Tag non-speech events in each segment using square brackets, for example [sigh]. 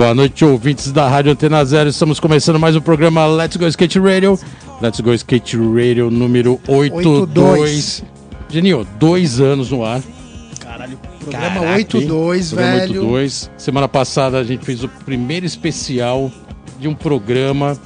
Boa noite, ouvintes da Rádio Antena Zero. Estamos começando mais um programa Let's Go Skate Radio. Let's Go Skate Radio número 82. Geninho, dois anos no ar. Caralho, programa Caraca, 82, hein? Programa velho. 82. Semana passada a gente fez o primeiro especial de um programa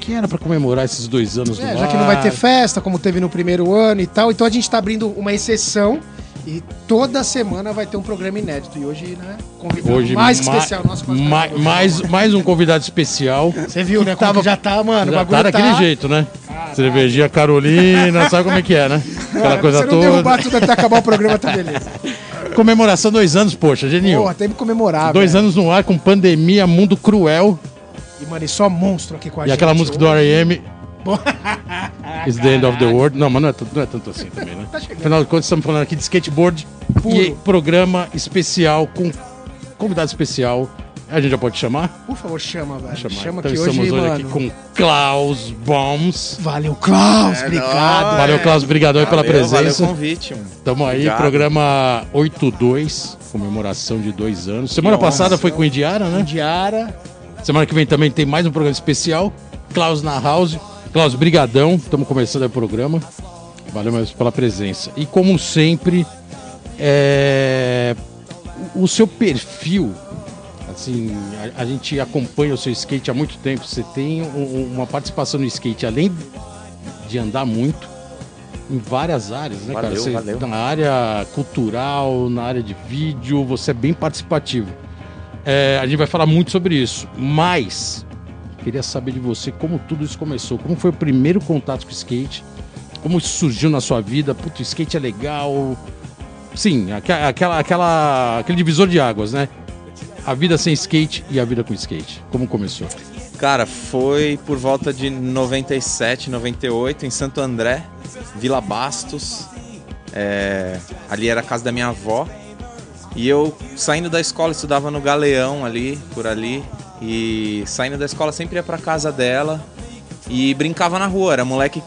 que era pra comemorar esses dois anos no É, ar. já que não vai ter festa, como teve no primeiro ano e tal, então a gente tá abrindo uma exceção e toda semana vai ter um programa inédito. E hoje, né, convidado Hoje, mais que ma- especial nosso. ma- mais, mais um convidado especial. Você viu, né? Tava- que já tá, mano. Já tá daquele jeito, né? Cervejinha Carolina, sabe como é que é, né? Aquela Mano, coisa se não toda. derrubar tudo até acabar o programa, tá beleza. Comemoração dois anos, poxa, Geninho. Pô, até me comemorar. Dois velho. anos no ar com pandemia, mundo cruel. E, mano, e só monstro aqui com a E gente. aquela música do. R.E.M. [laughs] It's the end of the world. Não, mas não é, tanto- não é tanto assim também, né? Tá. Afinal de contas, estamos falando aqui de skateboard Puro. e programa especial com convidado especial. A gente já pode chamar? Por favor, chama, velho. Chamar. Chama então que estamos hoje, aqui com Klaus Bombs. Valeu, Klaus. É, obrigado. nóis. Valeu, Klaus, obrigadão aí pela Valeu, Valeu presença. o convite, mano. Tamo aí, Obrigado. programa 82, comemoração de dois anos. Semana Que honra. passada foi com o Indiara, né? Diara. Semana que vem também tem mais um programa especial. Klaus na House. Klaus, brigadão. Estamos começando o programa. Valeu mesmo pela presença. E como sempre, é, o seu perfil, assim, a, a gente acompanha o seu skate há muito tempo. Você tem um- um- uma participação no skate, além de andar muito, em várias áreas, né, cara? Valeu, Você, valeu. Na área cultural, na área de vídeo, você é bem participativo. É, a gente vai falar muito sobre isso, mas queria saber de você como tudo isso começou. Como foi o primeiro contato com o skate? Como isso surgiu na sua vida? Puto, skate é legal. Sim, aque- aquela, aquela, aquele divisor de águas, né? A vida sem skate e a vida com skate. Como começou? Cara, foi por volta de 97, 98, em Santo André, Vila Bastos. É, ali era a casa da minha avó. E eu, saindo da escola, estudava no Galeão ali, por ali. E saindo da escola, sempre ia pra casa dela e brincava na rua. Era moleque.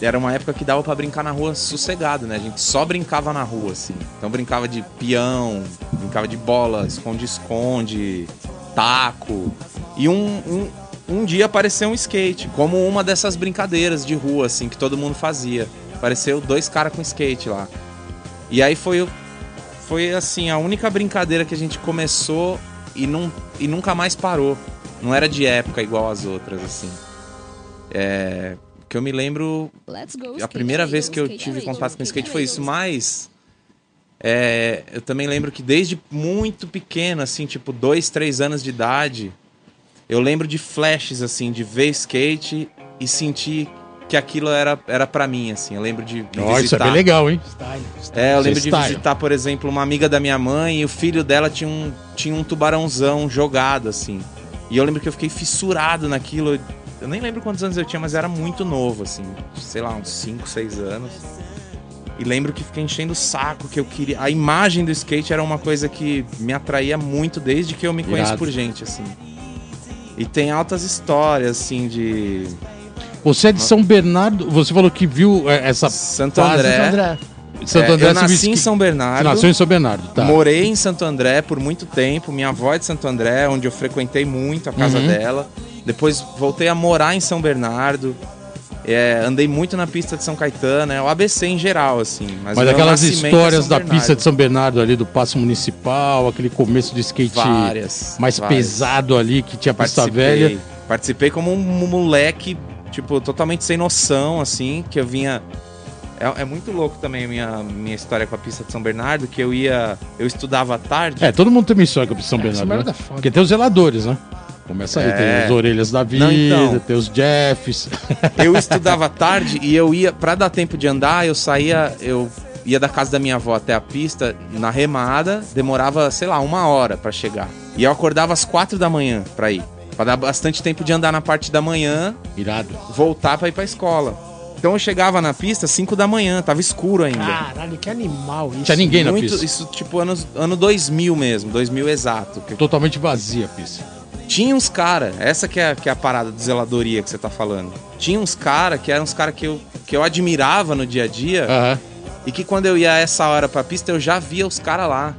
Era uma época que dava pra brincar na rua sossegado, né? A gente só brincava na rua, assim. Então brincava de peão, brincava de bola, esconde-esconde, taco. E um, um, um dia apareceu um skate, como uma dessas brincadeiras de rua, assim, que todo mundo fazia. Apareceu dois caras com skate lá. E aí foi, foi assim, a única brincadeira que a gente começou e, não, e nunca mais parou. Não era de época igual as outras, assim. É, que eu me lembro Let's Go a primeira vez que eu tive contato com skate foi isso, mas é, eu também lembro que desde muito pequeno, assim, tipo dois, três anos de idade, eu lembro de flashes, assim, de ver skate e sentir que aquilo era, era para mim, assim. Eu lembro de, de Ó, isso é visitar. bem legal, hein? Style. É, eu lembro de style. visitar, por exemplo, uma amiga da minha mãe e o filho dela tinha um, tinha um tubarãozão jogado, assim. E eu lembro que eu fiquei fissurado naquilo. Eu nem lembro quantos anos eu tinha, mas era muito novo, assim. Sei lá, uns 5, 6 anos. E lembro que fiquei enchendo o saco, que eu queria. A imagem do skate era uma coisa que me atraía muito desde que eu me conheço Irado. por gente, assim. E tem altas histórias, assim, de. Você é de São Bernardo. Você falou que viu é, essa Santo fase- André. Santo André. Santo É, André eu você nasci em São Bernardo. Nasceu em São Bernardo, tá? Morei em Santo André por muito tempo. Minha avó é de Santo André, onde eu frequentei muito a casa Uhum. dela. Depois voltei a morar em São Bernardo. É, andei muito na pista de São Caetano, é o ABC em geral, assim. Mas, Mas meu aquelas é histórias São da Bernardo. pista de São Bernardo ali, do Passo Municipal, aquele começo do skate Várias. mais várias. pesado ali, que tinha pista Participei. velha. Participei como um moleque, tipo, totalmente sem noção, assim, que eu vinha. É, é muito louco também a minha, minha história com a pista de São Bernardo, que eu ia. Eu estudava à tarde. É, todo mundo tem uma história com a pista de São Bernardo, São né? Bernardo é foda. Porque tem os zeladores, né? Começa aí, É. tem as orelhas da vida, Não, então. tem os Jeffs. [laughs] Eu estudava à tarde e eu ia, pra dar tempo de andar, eu saía, eu ia da casa da minha avó até a pista, na remada, demorava, sei lá, uma hora pra chegar. E eu acordava às quatro da manhã pra ir. Pra dar bastante tempo de andar na parte da manhã, Irado. voltar pra ir pra escola. Então eu chegava na pista às 5 da manhã, tava escuro ainda. Caralho, que animal isso. Tinha ninguém na Muito, pista. isso tipo anos, ano 2000 mesmo, 2000 exato. que Totalmente vazia a pista. Tinha uns cara, essa que é, que é a parada de zeladoria que você tá falando. Tinha uns cara que eram uns cara que eu, que eu admirava no dia a dia Aham. e que quando eu ia a essa hora pra pista eu já via os cara lá.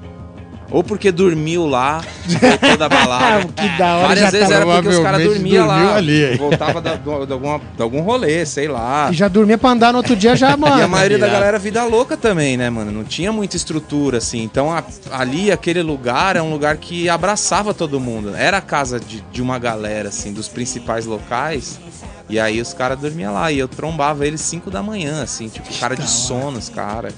Ou porque dormiu lá, voltou da balada. [laughs] que da hora, Várias já vezes tava- era porque os caras dormiam lá. ali, voltava da- do- de, alguma, de algum rolê, sei lá. E já dormia pra andar no outro dia já, mano. [laughs] E a maioria da galera vida louca também, né, mano? Não tinha muita estrutura, assim. Então a- ali, aquele lugar, é um lugar que abraçava todo mundo. Era a casa de, de uma galera, assim, dos principais locais. E aí os caras dormiam lá. E eu trombava eles 5 da manhã, assim, tipo, cara de sono, os caras.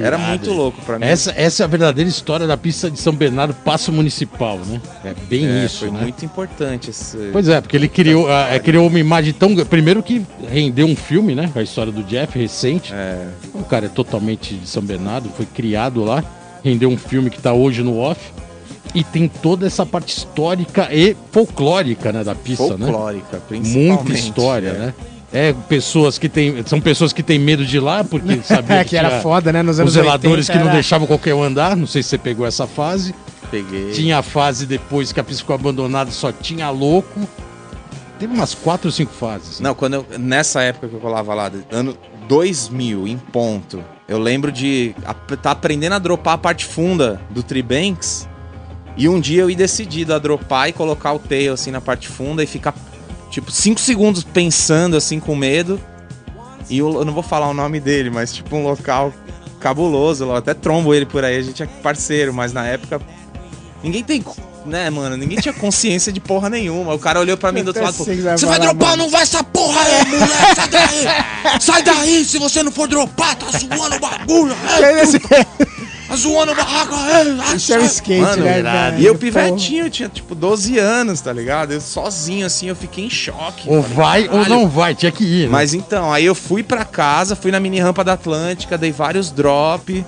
Era muito louco pra mim. Essa, essa é a verdadeira história da pista de São Bernardo, Passo Municipal, né? É bem É, isso, foi né? muito importante esse. Pois é, porque ele criou, é, criou uma imagem tão. Primeiro que rendeu um filme, né? A história do Jeff, recente. É, O cara é totalmente de São Bernardo, foi criado lá. Rendeu um filme que tá hoje no off. E tem toda essa parte histórica e folclórica, né? Da pista, né? folclórica, principalmente. Muita história, é. né? É, pessoas que têm. São pessoas que têm medo de ir lá, porque [laughs] sabia É, que era tinha foda, né? Nos Os zeladores 80 que não era- deixavam qualquer um andar. Não sei se você pegou essa fase. Peguei. Tinha a fase depois que a pista ficou abandonada, só tinha louco. Teve umas quatro ou cinco fases. Não, quando eu, nessa época que eu colava lá, ano 2000, em ponto, eu lembro de estar tá aprendendo a dropar a parte funda do Tribanks. E um dia eu ir decidido a dropar e colocar o tail assim na parte funda e ficar tipo 5 segundos pensando assim com medo. E eu, eu não vou falar o nome dele, mas tipo um local cabuloso, eu até trombo ele por aí, a gente é parceiro, mas na época ninguém tem, né, mano, ninguém tinha consciência de porra nenhuma. O cara olhou pra mim do outro Eu lado e falou: "Você vai dropar mano." não vai essa porra aí, moleque, sai daí! [laughs] Sai daí, se você não for dropar, tá zoando o bagulho! [laughs] é, zoando o barraco! é, Isso é o skate, Mano, né, irado. E eu pivetinho, eu tinha tipo 12 anos, tá ligado? Eu sozinho assim, eu fiquei em choque. Ou Falei, vai ou "Caralho, não vai, tinha que ir. Né? mas então, aí eu fui pra casa, fui na mini rampa da Atlântica, dei vários drop.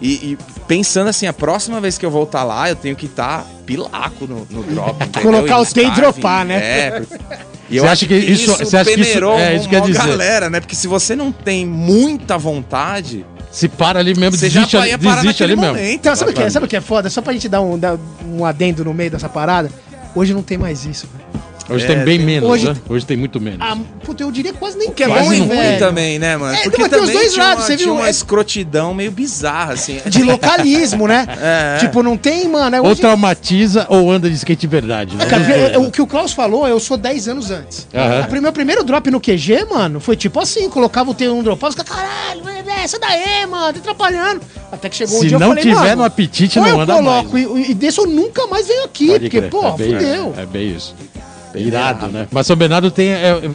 E, e pensando assim, a próxima vez que eu voltar lá, eu tenho que estar pilaco no, no drop. [laughs] Colocar o T e dropar, né? É. [laughs] E Você acha que isso- você acha que isso- é, isso quer uma dizer. galera, né? Porque se você não tem muita vontade, Se para ali mesmo, você já desiste, ali, ia parar desiste ali mesmo. momento. Então, sabe o que, é? sabe o que é foda? Só pra gente dar um, dar um adendo no meio dessa parada. Hoje não tem mais isso, velho. Hoje É, tem bem tem- menos, hoje- né? Hoje tem muito menos. Ah, puta, eu diria quase nem Que é bom e ruim velho. também, né, mano? É, Porque mas tem os também dois lados, uma, você viu? uma É- escrotidão meio bizarra, assim. De localismo, né? [laughs] É. Tipo, não tem, mano. É ou hoje... traumatiza ou anda de skate de verdade. Né? Cara, é- é o que o Klaus falou, eu sou 10 anos antes. O prime- meu primeiro drop no QG, mano, foi tipo assim: colocava o T1 dropava, os caras, caralho, é, essa daí, mano, tá atrapalhando. Até que chegou um Se dia eu não falei, tiver no apetite, não eu anda coloco mais. e, e desse eu nunca mais venho aqui, Pode porque, crer, porra, é bem, fudeu. É, é bem isso. Irado, né? Mas São Bernardo tem. é,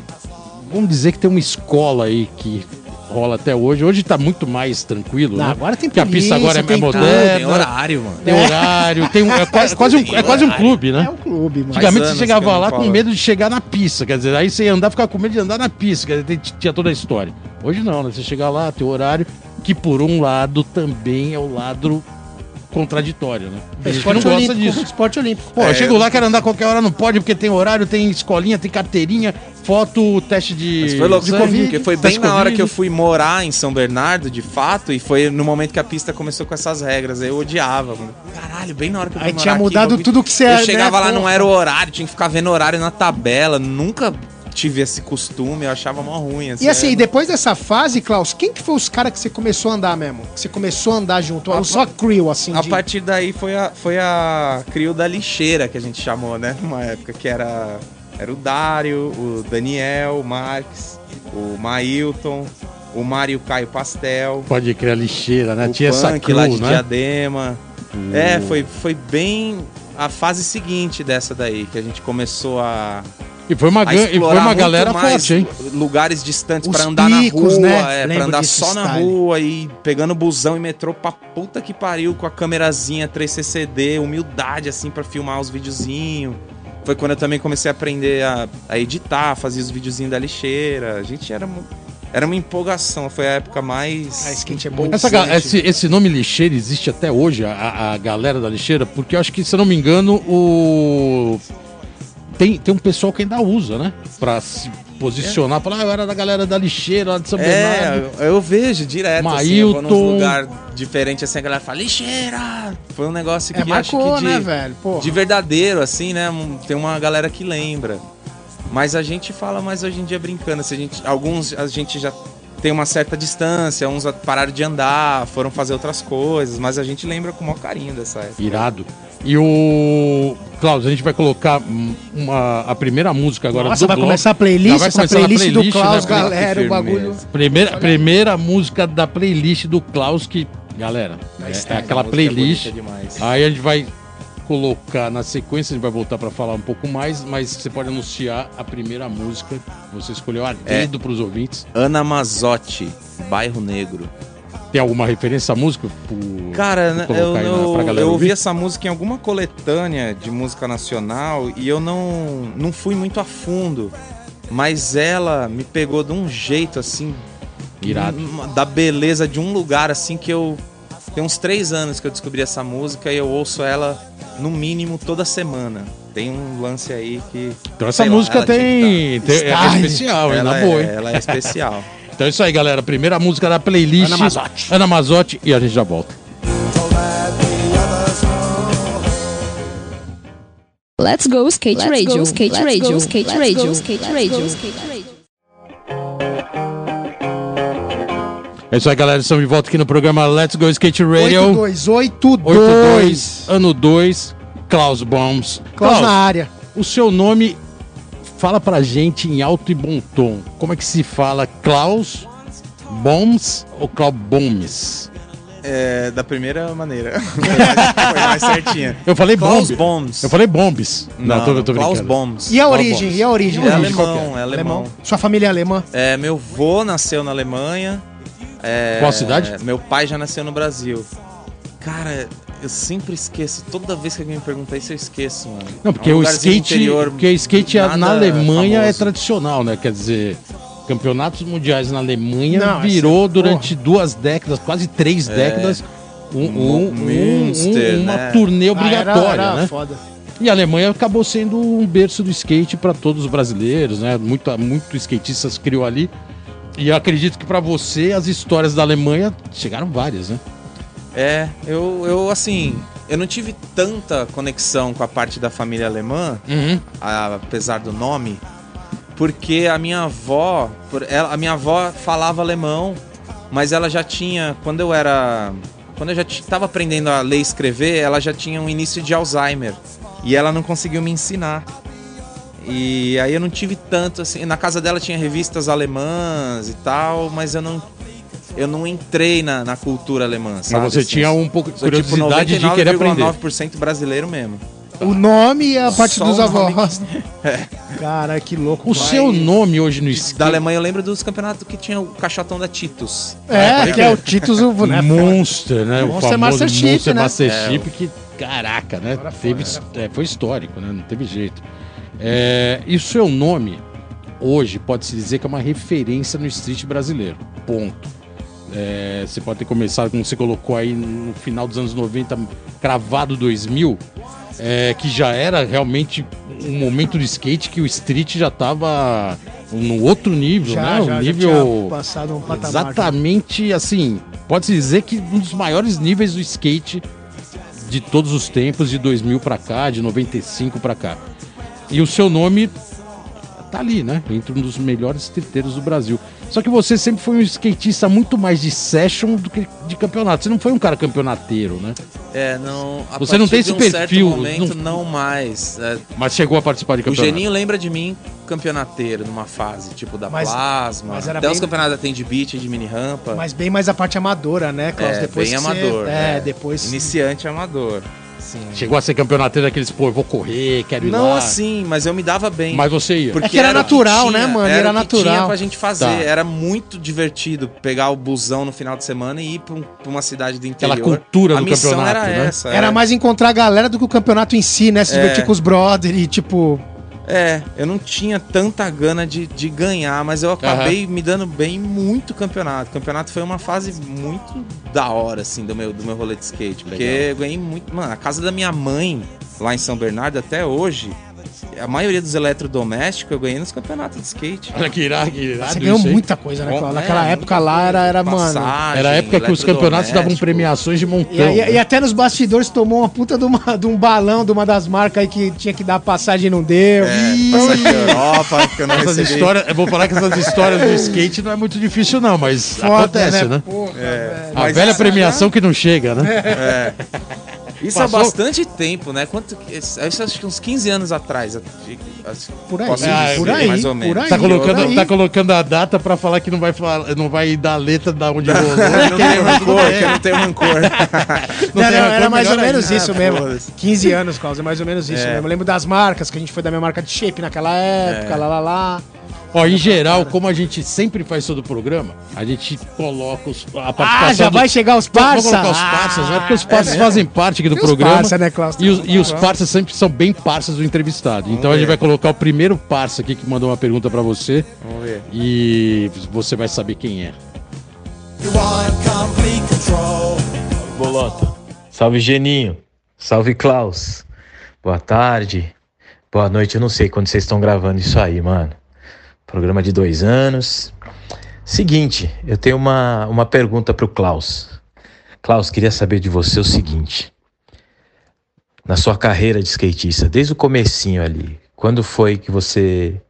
vamos dizer que tem uma escola aí que rola até hoje. Hoje tá muito mais tranquilo, Não, né? agora tem Porque a pista polícia, agora é, tem é moderna. tem horário, mano. Tem horário, tem um, é, quase, quase um, é quase um clube, É né? um clube, mano. Antigamente você chegava lá com medo de chegar na pista, quer dizer, aí você ia andar, ficava com medo de andar na pista, quer dizer, tinha toda a história. Hoje não, né? Você chega lá, tem horário, que por um lado também é o lado contraditório, né? Gente que não Esporte gosta olímpico, disso. Esporte olímpico. Pô, eu chego lá, quero andar qualquer hora, não pode, porque tem horário, tem escolinha, tem carteirinha, foto, teste de. Mas foi louco, de porque Covid, porque foi bem na hora que eu fui morar em São Bernardo, de fato, e foi no momento que a pista começou com essas regras. aí Eu odiava, mano. Caralho, bem na hora que eu fui Aí morar tinha aqui, mudado bagulho- tudo que você Eu é, chegava né, lá, não era o horário, tinha que ficar vendo horário na tabela. Nunca tive esse costume, eu achava mó ruim. E assim, é- depois dessa fase, Klaus, quem que foi os caras que você começou a andar mesmo? Que você começou a andar junto? A só crew, assim, A de- partir daí foi a, foi a crio da lixeira que a gente chamou, né? Numa época que era, era o Dário, o Daniel, o Max, o Mailton, o Mário Caio Pastel. Pode criar lixeira, né? o Tinha essa punk lá crew, de né? Diadema. É, foi, foi bem a fase seguinte dessa daí, que a gente começou a, E foi uma, e foi explorar uma muito galera mais forte, hein? lugares distantes pra andar picos, na rua, né? é, pra andar só na style. rua e pegando busão e metrô pra puta que pariu com a câmerazinha 3CCD, humildade assim pra filmar os videozinhos. Foi quando eu também comecei a aprender a, a editar, fazer os videozinhos da lixeira. A gente era Era uma empolgação, foi a época mais. Ah, skate é muito Essa esse, esse nome lixeira existe até hoje, a, a galera da lixeira, porque eu acho que, se eu não me engano, o. Tem, tem um pessoal que ainda usa, né? Pra se posicionar, falar, ah, eu era da galera da lixeira lá de São Bernardo. É, eu vejo direto, assim, eu vou num Mailton. lugar diferente, assim, a galera fala, lixeira! Foi um negócio que É, acho marcou, que de, né, velho? Porra. de verdadeiro, assim, né? Tem uma galera que lembra. Mas a gente fala mais hoje em dia brincando, se a gente, alguns a gente já tem uma certa distância, uns pararam de andar, foram fazer outras coisas, mas a gente lembra com o maior carinho dessa época. Irado. E o. Klaus, a gente vai colocar uma, a primeira música agora Nossa, do vai bloco. começar a playlist, vai essa começar a playlist, do playlist, Klaus, né? galera, o bagulho. Primeira, primeira música da playlist do Klaus que. Galera, é- é, aquela é playlist. demais. Aí a gente vai colocar na sequência, a gente vai voltar pra falar um pouco mais, mas você pode anunciar a primeira música. Você escolheu a É. dedo pros ouvintes. Ana Mazotti, Bairro Negro. Tem alguma referência à música? Cara, eu, eu, eu ouvi essa música em alguma coletânea de música nacional e eu não, não fui muito a fundo. Mas ela me pegou de um jeito assim. Irado. Da beleza de um lugar assim que eu. Tem uns três anos que eu descobri essa música e eu ouço ela no mínimo toda semana. Tem um lance aí que. Então essa lá, música tem, que tem- é especial, ela, Na é, boa, hein? ela é especial. [laughs] Então é isso aí, galera. Primeira música da playlist. Ana Mazotti. Ana Mazotti e a gente já volta. Let's go skate Let's radio, go, skate let's radio, go, skate let's radio, go, skate let's radio, skate radio. É isso aí, galera. Estamos de volta aqui no programa Let's Go Skate Radio. 8282. 82, ano 2, Klaus Bombs. Klaus na área. o seu nome, fala pra gente em alto e bom tom. Como é que se fala Klaus Bombs ou Klaus Bombs? É, da primeira maneira. [laughs] Foi mais, certinha. Eu falei Klaus Bombs. Bombs. Eu falei Bombs. Não, tô, tô Klaus brincando. Bombs. E a Klaus origem? E a origem? É A origem qual que alemão, é alemão. Sua família é alemã? É, meu vô nasceu na Alemanha. É, Qual cidade? Meu pai já nasceu no Brasil. Cara, eu sempre esqueço. Toda vez que alguém me pergunta isso, eu esqueço, mano. Não, porque É um o skate, interior, porque skate nada na Alemanha é famoso. tradicional, né? Quer dizer, campeonatos mundiais na Alemanha Não, virou essa- durante duas décadas, quase três décadas, um, um- um- um- uma né? turnê Ah, obrigatória, era, era né? foda. E a Alemanha acabou sendo um berço do skate para todos os brasileiros, né? Muito, muito skatistas criou ali. E eu acredito que para você as histórias da Alemanha chegaram várias, né? É, eu, eu assim, eu não tive tanta conexão com a parte da família alemã, Uhum. apesar do nome, porque a minha avó, por ela, a minha avó falava alemão, mas ela já tinha, quando eu era, quando eu já estava aprendendo a ler e escrever, ela já tinha um início de Alzheimer e ela não conseguiu me ensinar. E aí eu não tive tanto assim, na casa dela tinha revistas alemãs e tal, mas eu não eu não entrei na, na cultura alemã, sabe? Mas você assim? tinha um pouco de tipo curiosidade de querer aprender. 99,9% brasileiro mesmo. O nome e a parte Só dos o avós. [laughs] Cara, que louco. O pai. seu nome hoje no skate Da Alemanha eu lembro dos campeonatos que tinha o caixotão da Titus. É, que é o Titus o né? [laughs] Monster, né? Monster o famoso Master Chip, Monster né? Master É, Chip, que, caraca, né? Agora Teve, foi, é, foi histórico, né? Não teve jeito. É, e o seu nome, hoje, pode-se dizer que é uma referência no street brasileiro. Ponto. É, você pode ter começado, como você colocou aí no final dos anos 90, cravado 2000, é, que já era realmente um momento do skate que o street já estava no outro nível, Já, né? já, um já nível passado um patamar. Exatamente assim, pode-se dizer que um dos maiores níveis do skate de todos os tempos, de 2000 pra cá, de 95 pra cá. E o seu nome tá ali, né? Entre um dos melhores triteiros do Brasil. Só que você sempre foi um skatista muito mais de session do que de campeonato. Você não foi um cara campeonateiro, né? É, não. a Você não tem de esse um certo perfil, momento, não- não, mais. É, Mas chegou a participar de o campeonato. Geninho lembra de mim campeonateiro numa fase, tipo da Mas- Plasma. mas era Até bem- os campeonatos tem de beat, de mini rampa. Mas bem mais a parte amadora, né, Klaus? é, depois bem que você- amador. É, depois. Iniciante amador. Sim. Chegou a ser campeonateiro daqueles, pô, eu vou correr, quero ir Não lá. assim, mas eu me dava bem. Mas você ia. Porque É que era o natural, tinha, né, mano? Era, Era natural. tinha pra gente fazer. Tá. Era muito divertido pegar o busão no final de semana e ir pra, um- pra uma cidade do Aquela interior. cultura a do missão campeonato, era né? essa. Era mais encontrar a galera do que o campeonato em si, né? Se É. divertir com os brothers e, tipo. É, eu não tinha tanta gana de, de ganhar, mas eu acabei me dando bem muito campeonato. O campeonato foi uma fase muito da hora, assim, do meu, do meu rolê de skate. Porque Legal. eu ganhei muito. Mano, a casa da minha mãe, lá em São Bernardo, até hoje, a maioria dos eletrodomésticos eu ganhei nos campeonatos de skate. Olha que irado, que irado Você ganhou muita coisa, né, Bom, é, Naquela muita época lá era, era mano. Passagem, Era a época que os campeonatos davam premiações de montão. E, aí- né? e até nos bastidores tomou uma puta de, uma- de um balão de uma das marcas aí que tinha que dar passagem e não deu. É, Ih, passagem da Europa, que eu não Essas recebi. histórias, eu vou falar que essas histórias do skate não é muito difícil, não, mas acontece, né? Porra, É. A Mas velha premiação que não chega, né? É. [laughs] Isso Passou- há bastante tempo, né? Quanto, isso acho que uns 15 anos atrás. acho- Por aí, posso Ah, dizer, por aí, mais ou menos. por aí. Tá colocando, aí. tá colocando a data pra falar que não vai, falar, não vai dar a letra da onde [laughs] rolou. Eu não tenho rancor, que eu não tenho rancor. [laughs] Não, tem não, era mais ou menos isso Ah, mesmo. foda-se. 15 anos, Cláudio, é mais ou menos isso É. mesmo. Eu lembro das marcas, que a gente foi da minha marca de shape naquela época, É. lá, lá, lá. Ó, em geral, como a gente sempre faz todo o programa, a gente coloca os, a participação Ah, já do- vai chegar os Vamos parça? colocar os parças, né? Porque os parças é fazem parte aqui do Tem os programa. parça, né, Cláudio? E os, e os parças sempre são bem parças do entrevistado. Então a gente ver. vai colocar o primeiro parça aqui que mandou uma pergunta pra você Vamos ver. e você vai saber quem é. Bolota. Salve Geninho. Salve Klaus. Boa tarde. Boa noite. Eu não sei quando vocês estão gravando isso aí, mano. Programa de dois anos. Seguinte, eu tenho uma, uma pergunta pro Klaus. Klaus, queria saber de você o seguinte. Na sua carreira de skatista, desde o comecinho ali, quando foi que você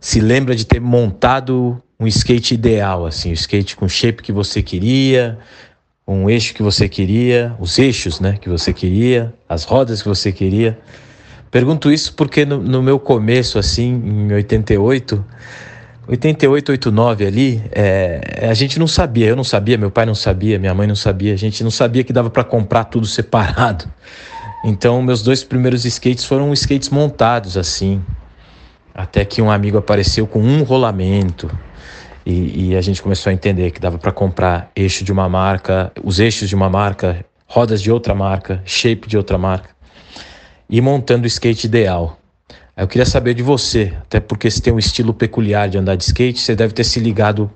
se lembra de ter montado um skate ideal, assim, o skate com o shape que você queria, um eixo que você queria, os eixos, né, que você queria, as rodas que você queria. Pergunto isso porque no, no meu começo, assim, em 88, 88, 89 ali, é, a gente não sabia, eu não sabia, meu pai não sabia, minha mãe não sabia, a gente não sabia que dava para comprar tudo [laughs] separado. Então, meus dois primeiros skates foram skates montados assim, até que um amigo apareceu com um rolamento. E, e a gente começou a entender que dava para comprar eixo de uma marca, os eixos de uma marca, rodas de outra marca, shape de outra marca, e montando o skate ideal. Eu queria saber de você, até porque você tem um estilo peculiar de andar de skate, você deve ter se ligado,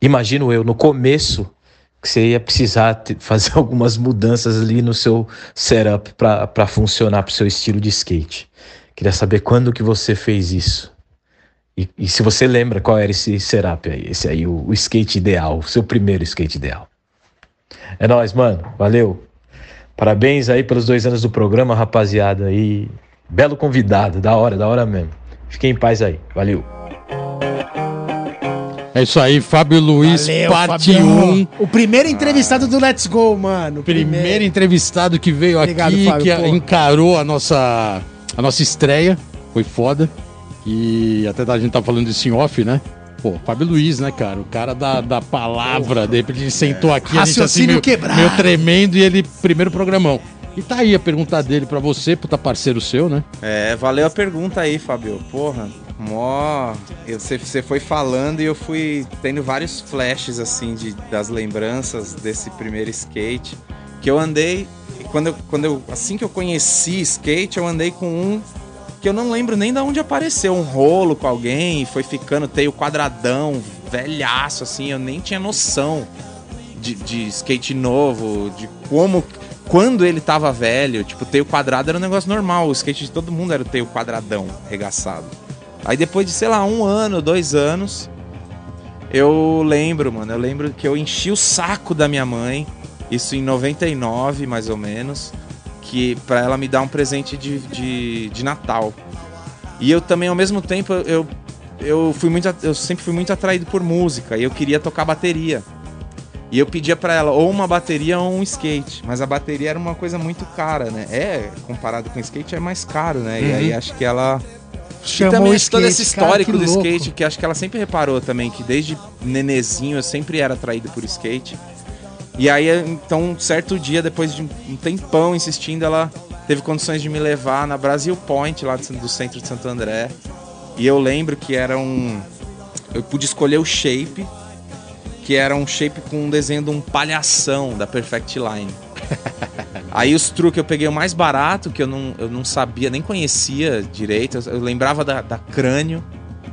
imagino eu, no começo, que você ia precisar [laughs] fazer algumas mudanças ali no seu setup para funcionar para o seu estilo de skate. Queria saber quando que você fez isso. E, e se você lembra qual era esse setup aí, esse aí, o, o skate ideal, o seu primeiro skate ideal. É nóis, mano. Valeu. Parabéns aí pelos dois anos do programa, rapaziada. aí. belo convidado, da hora, da hora mesmo. Fiquem em paz aí. Valeu. É isso aí, Fábio Luiz, Valeu, parte Fabião. 1. O primeiro entrevistado do Let's Go, mano. Primeiro entrevistado que veio Obrigado, aqui, Fábio, que pô. encarou a nossa, a nossa estreia. Foi foda. E até a gente tá falando isso em off, né? Pô, Fábio Luiz, né, cara? O cara da, da palavra. De repente ele sentou aqui, a gente assim, meio, quebrado. meio tremendo e ele, primeiro programão. E tá aí a pergunta dele pra você, puta parceiro seu, né? É, valeu a pergunta aí, Fabio. Porra, mó. eu- Você foi falando e eu fui tendo vários flashes, assim, de, das lembranças desse primeiro skate. Que eu andei. Quando eu, quando eu, assim que eu conheci skate, eu andei com um que eu não lembro nem de onde apareceu. Um rolo com alguém, foi ficando, teio quadradão, velhaço, assim, eu nem tinha noção de, de skate novo, de como. Quando ele tava velho, tipo, teio quadrado era um negócio normal. O skate de todo mundo era o teio quadradão, regaçado. Aí depois de, sei lá, um ano, dois anos, eu lembro, mano, eu lembro que eu enchi o saco da minha mãe, isso em 99, mais ou menos, que para ela me dar um presente de, de, de Natal. E eu também, ao mesmo tempo, eu, eu fui muito, eu sempre fui muito atraído por música e eu queria tocar bateria. E eu pedia pra ela ou uma bateria ou um skate, mas a bateria era uma coisa muito cara, né? É, comparado com o skate é mais caro, né? E aí acho que ela e Chamou também o acho todo esse skate, cara, histórico que do louco. skate, que acho que ela sempre reparou também, que desde nenezinho eu sempre era atraído por skate. E aí, então, um certo dia, depois de um tempão insistindo, ela teve condições de me levar na Brasil Point, lá do centro de Santo André. E eu lembro que era um. Eu pude escolher o shape, que era um shape com um desenho de um palhação da Perfect Line. [laughs] Aí os truques eu peguei o mais barato, que eu não, eu não sabia, nem conhecia direito. Eu, eu lembrava da, da crânio,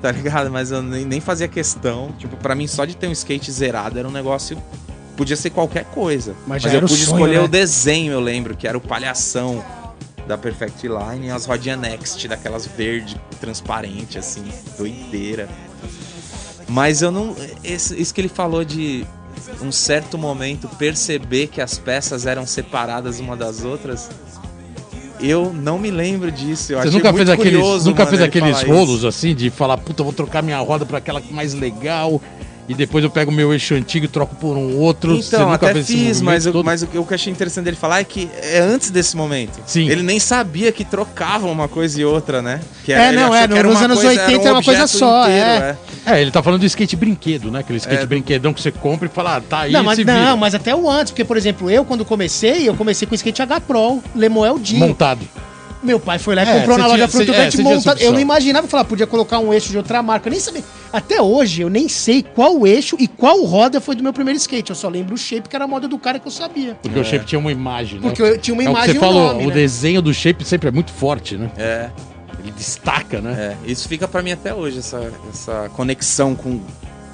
tá ligado? Mas eu nem, nem fazia questão. Tipo, pra mim, só de ter um skate zerado era um negócio. Podia ser qualquer coisa. Mas Mas, eu pude sonho, escolher né? o desenho, eu lembro, que era o palhação da Perfect Line e as rodinhas Next, daquelas verde transparente, assim, doideira. Mas eu não. esse- isso que ele falou de um certo momento perceber que as peças eram separadas uma das outras. Eu não me lembro disso. Eu Você nunca fez aqueles, curioso, nunca mano, fez ele aqueles rolos isso. assim de falar, puta, vou trocar minha roda pra aquela mais legal e depois eu pego o meu eixo antigo e troco por um outro. Você Então, nunca até fiz, mas, eu- mas o que eu achei interessante dele falar é que é antes desse momento. Sim. Ele nem sabia que trocavam uma coisa e outra, né? Que É, não, é, no- nos uma anos coisa, 80 era uma coisa só, inteiro, é. É, ele tá falando do skate brinquedo, né? Aquele skate É. brinquedão que você compra e fala, ah, tá aí, Não, mas, vira. não, mas até o antes, porque, por exemplo, eu quando comecei, eu comecei com skate H Pro, Lemuel D. montado. Meu pai foi lá e É, comprou na loja você- é, montado. Eu não imaginava falar, podia colocar um eixo de outra marca. Eu nem sabia. Até hoje, eu nem sei qual eixo e qual roda foi do meu primeiro skate. Eu só lembro o shape, que era a moda do cara que eu sabia. Porque o shape tinha uma imagem, né? Porque eu tinha uma é imagem você um falou, nome, o né? desenho do shape sempre é muito forte, né? É, Ele destaca, né? é. Isso fica pra mim até hoje, essa, essa conexão com,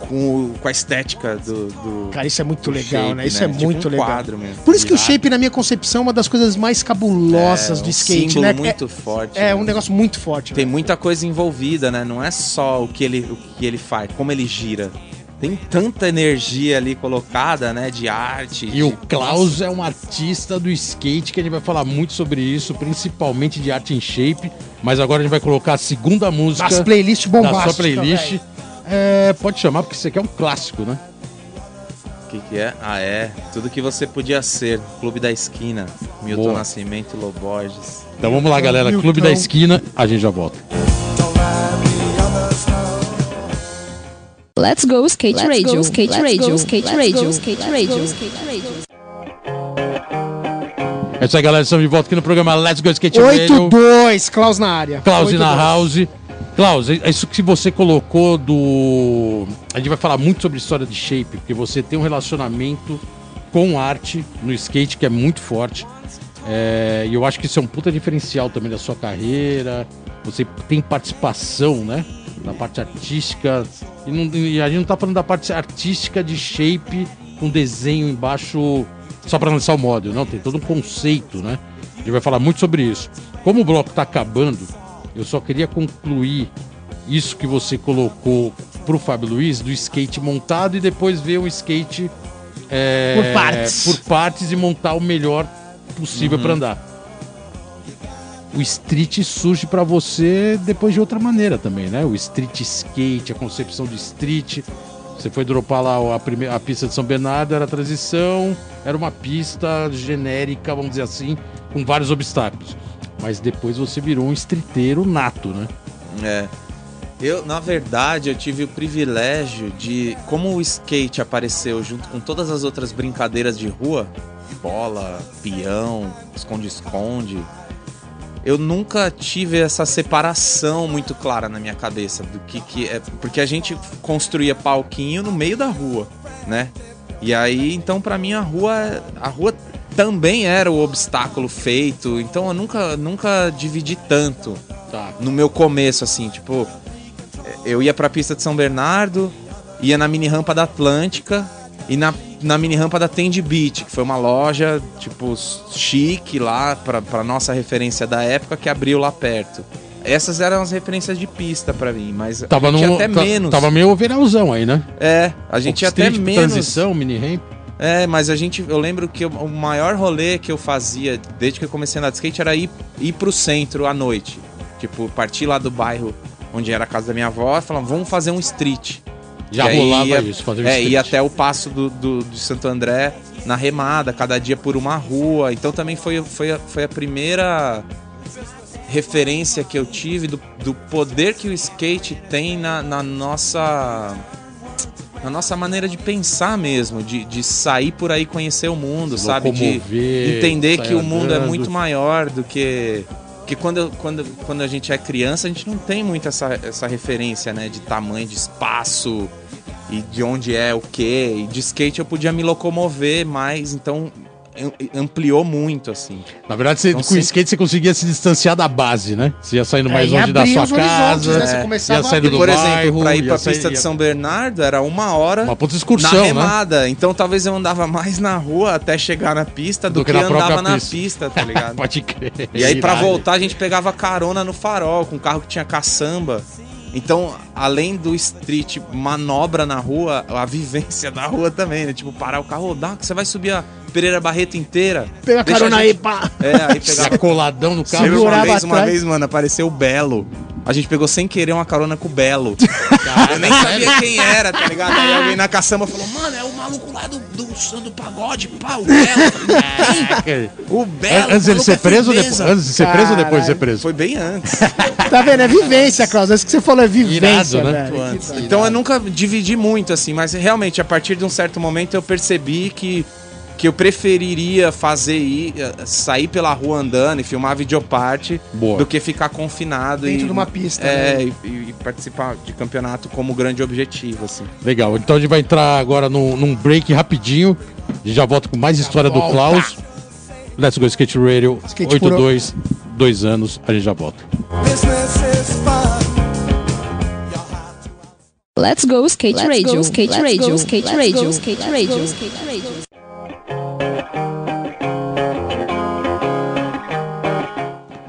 com, com a estética do. do Cara, isso é muito legal, shape, né? Isso é Tipo muito um legal. quadro mesmo. Por isso que o shape, na minha concepção, é uma das coisas mais cabulosas É, do um skate, símbolo né? muito forte. É, é né? um negócio muito forte. Tem né? muita coisa envolvida, né? Não é só o que ele, o que ele faz, como ele gira. Tem tanta energia ali colocada, né? De arte. E de- o Klaus é um artista do skate que a gente vai falar muito sobre isso, principalmente de arte em shape. Mas agora a gente vai colocar a segunda música As playlists da bombásticas. sua playlist. velho. É, pode chamar, porque isso aqui é um clássico, né? O que, que é? Ah, é. Tudo que você podia ser. Clube da Esquina. Milton Boa. Nascimento e Loborges. Então vamos lá, galera. Milton. Clube da Esquina, a gente já volta. Let's go skate Let's radio, go, skate let's radio, go, skate let's radio, go, skate radio, skate radio. É isso aí, galera. Estamos de volta aqui no programa Let's Go Skate Radio. 8-2, Klaus na área. Klaus na 8-2. House. Klaus, é isso que você colocou do. A gente vai falar muito sobre história de shape, porque você tem um relacionamento com arte no skate que é muito forte. É, E eu acho que isso é um puta diferencial também da sua carreira. Você tem participação, né? Na parte artística. E, não- e a gente não tá falando da parte artística de shape com desenho embaixo só para lançar o módulo, não. Tem todo um conceito, né? A gente vai falar muito sobre isso. Como o bloco tá acabando, eu só queria concluir isso que você colocou pro Fábio Luiz, do skate montado e depois ver o skate é, Por partes. por partes e montar o melhor possível Uhum. pra andar. O street surge pra você depois de outra maneira também, né? O street skate, a concepção de street. Você foi dropar lá a, primeira, a pista de São Bernardo, era a transição, era uma pista genérica, vamos dizer assim, com vários obstáculos. Mas depois você virou um streeteiro nato, né? É. Eu, na verdade, eu tive o privilégio de. Como o skate apareceu junto com todas as outras brincadeiras de rua bola, peão, esconde-esconde eu nunca tive essa separação muito clara na minha cabeça do que, que é. Porque a gente construía palquinho no meio da rua, né? E aí, então, pra mim, a rua. A rua também era o obstáculo feito. Então eu nunca, nunca dividi tanto Tá. no meu começo, assim, tipo, eu ia pra pista de São Bernardo, ia na mini rampa da Atlântica e na, na mini rampa da Tend Beach, que foi uma loja, tipo, chique lá, pra, pra nossa referência da época, que abriu lá perto. Essas eram as referências de pista pra mim, mas Tava, a gente no, até menos. tava meio overallzão aí, né? É, a gente ia até menos. Transição, mini ramp. É, mas a gente. Eu lembro que o maior rolê que eu fazia desde que eu comecei a andar de skate era ir, ir pro centro à noite. Tipo, partir lá do bairro onde era a casa da minha avó e falar, vamos fazer um street. Já E rolava ia- isso, fazer um É, street. ir até o passo do, do, de Santo André na remada, cada dia por uma rua. Então também foi, foi, a, foi a primeira referência que eu tive do, do poder que o skate tem na, na nossa na nossa maneira de pensar mesmo, de, de sair por aí conhecer o mundo, Se sabe? De entender que o mundo é andando. muito maior do que. Que quando, quando, quando a gente é criança, a gente não tem muito essa, essa referência, né? De tamanho, de espaço e de onde é o quê. E de skate eu podia me locomover mais, então ampliou muito, assim. Na verdade, você, Então, com o sempre- skate você conseguia se distanciar da base, né? Você ia saindo mais É, longe da sua casa, né? Você ia começava a saindo abrir. do Por exemplo, bairro, pra ir ia pra sair- pista de ia- São Bernardo era uma hora Uma puta na excursão, né? remada. Então talvez eu andava mais na rua até chegar na pista do, Do que que, na andava na pista. pista, tá ligado? [laughs] Pode crer. E aí, pra voltar, a gente pegava carona no farol, com um carro que tinha caçamba. Então, além do street manobra na rua, a vivência [laughs] da rua também, né? Tipo, parar o carro, rodar, que você vai subir a Pereira Barreto inteira. Pega a carona a aí, gente- pá. É, aí pegava. coladão no carro. Uma vez, uma vez, mano, apareceu o Belo. A gente pegou sem querer uma carona com o Belo. Cara, [laughs] Eu nem sabia quem era, tá ligado? Aí alguém na caçamba falou, mano, é o maluco lá do, do, do pagode, pá, o Belo. Caraca. O Belo. Antes maluco ser é preso, ou depois, antes de ser preso ou depois de ser preso? Foi bem antes. [laughs] Tá vendo? É vivência, Klaus. É isso que você falou, é vivência, Irado, né? velho. Então eu nunca dividi muito, assim, mas realmente, a partir de um certo momento eu percebi que, que eu preferiria fazer ir, eh, sair pela rua andando e filmar videoparte Boa. do que ficar confinado Dentro e, de uma pista, É, né? e, e participar de campeonato como grande objetivo, assim. Legal. Então a gente vai entrar agora num, num break rapidinho. A gente já volta com mais história do. Klaus. Let's Go Skate Radio Skate 82, dois anos, a gente já volta. Let's go skate Let's radio, go skate Let's radio, go skate Let's radio, go skate Let's radio, go skate radio.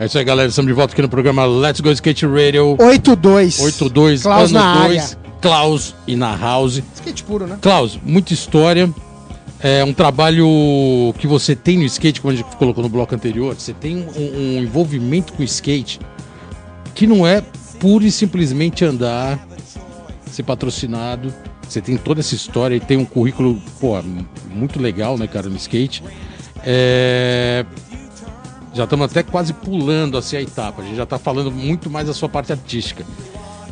É isso aí, galera. Estamos de volta aqui no programa Let's Go Skate Radio 8-2. 82, Klaus ano na 2. área. Klaus e na House. Skate puro, né? Klaus, muita história. É um trabalho que você tem no skate, como a gente colocou no bloco anterior. Você tem um, um envolvimento com o skate que não é pura e simplesmente andar, ser patrocinado. Você tem toda essa história e tem um currículo pô, muito legal, né, cara, no skate. É, Já estamos até quase pulando assim a etapa. A gente já está falando muito mais da sua parte artística.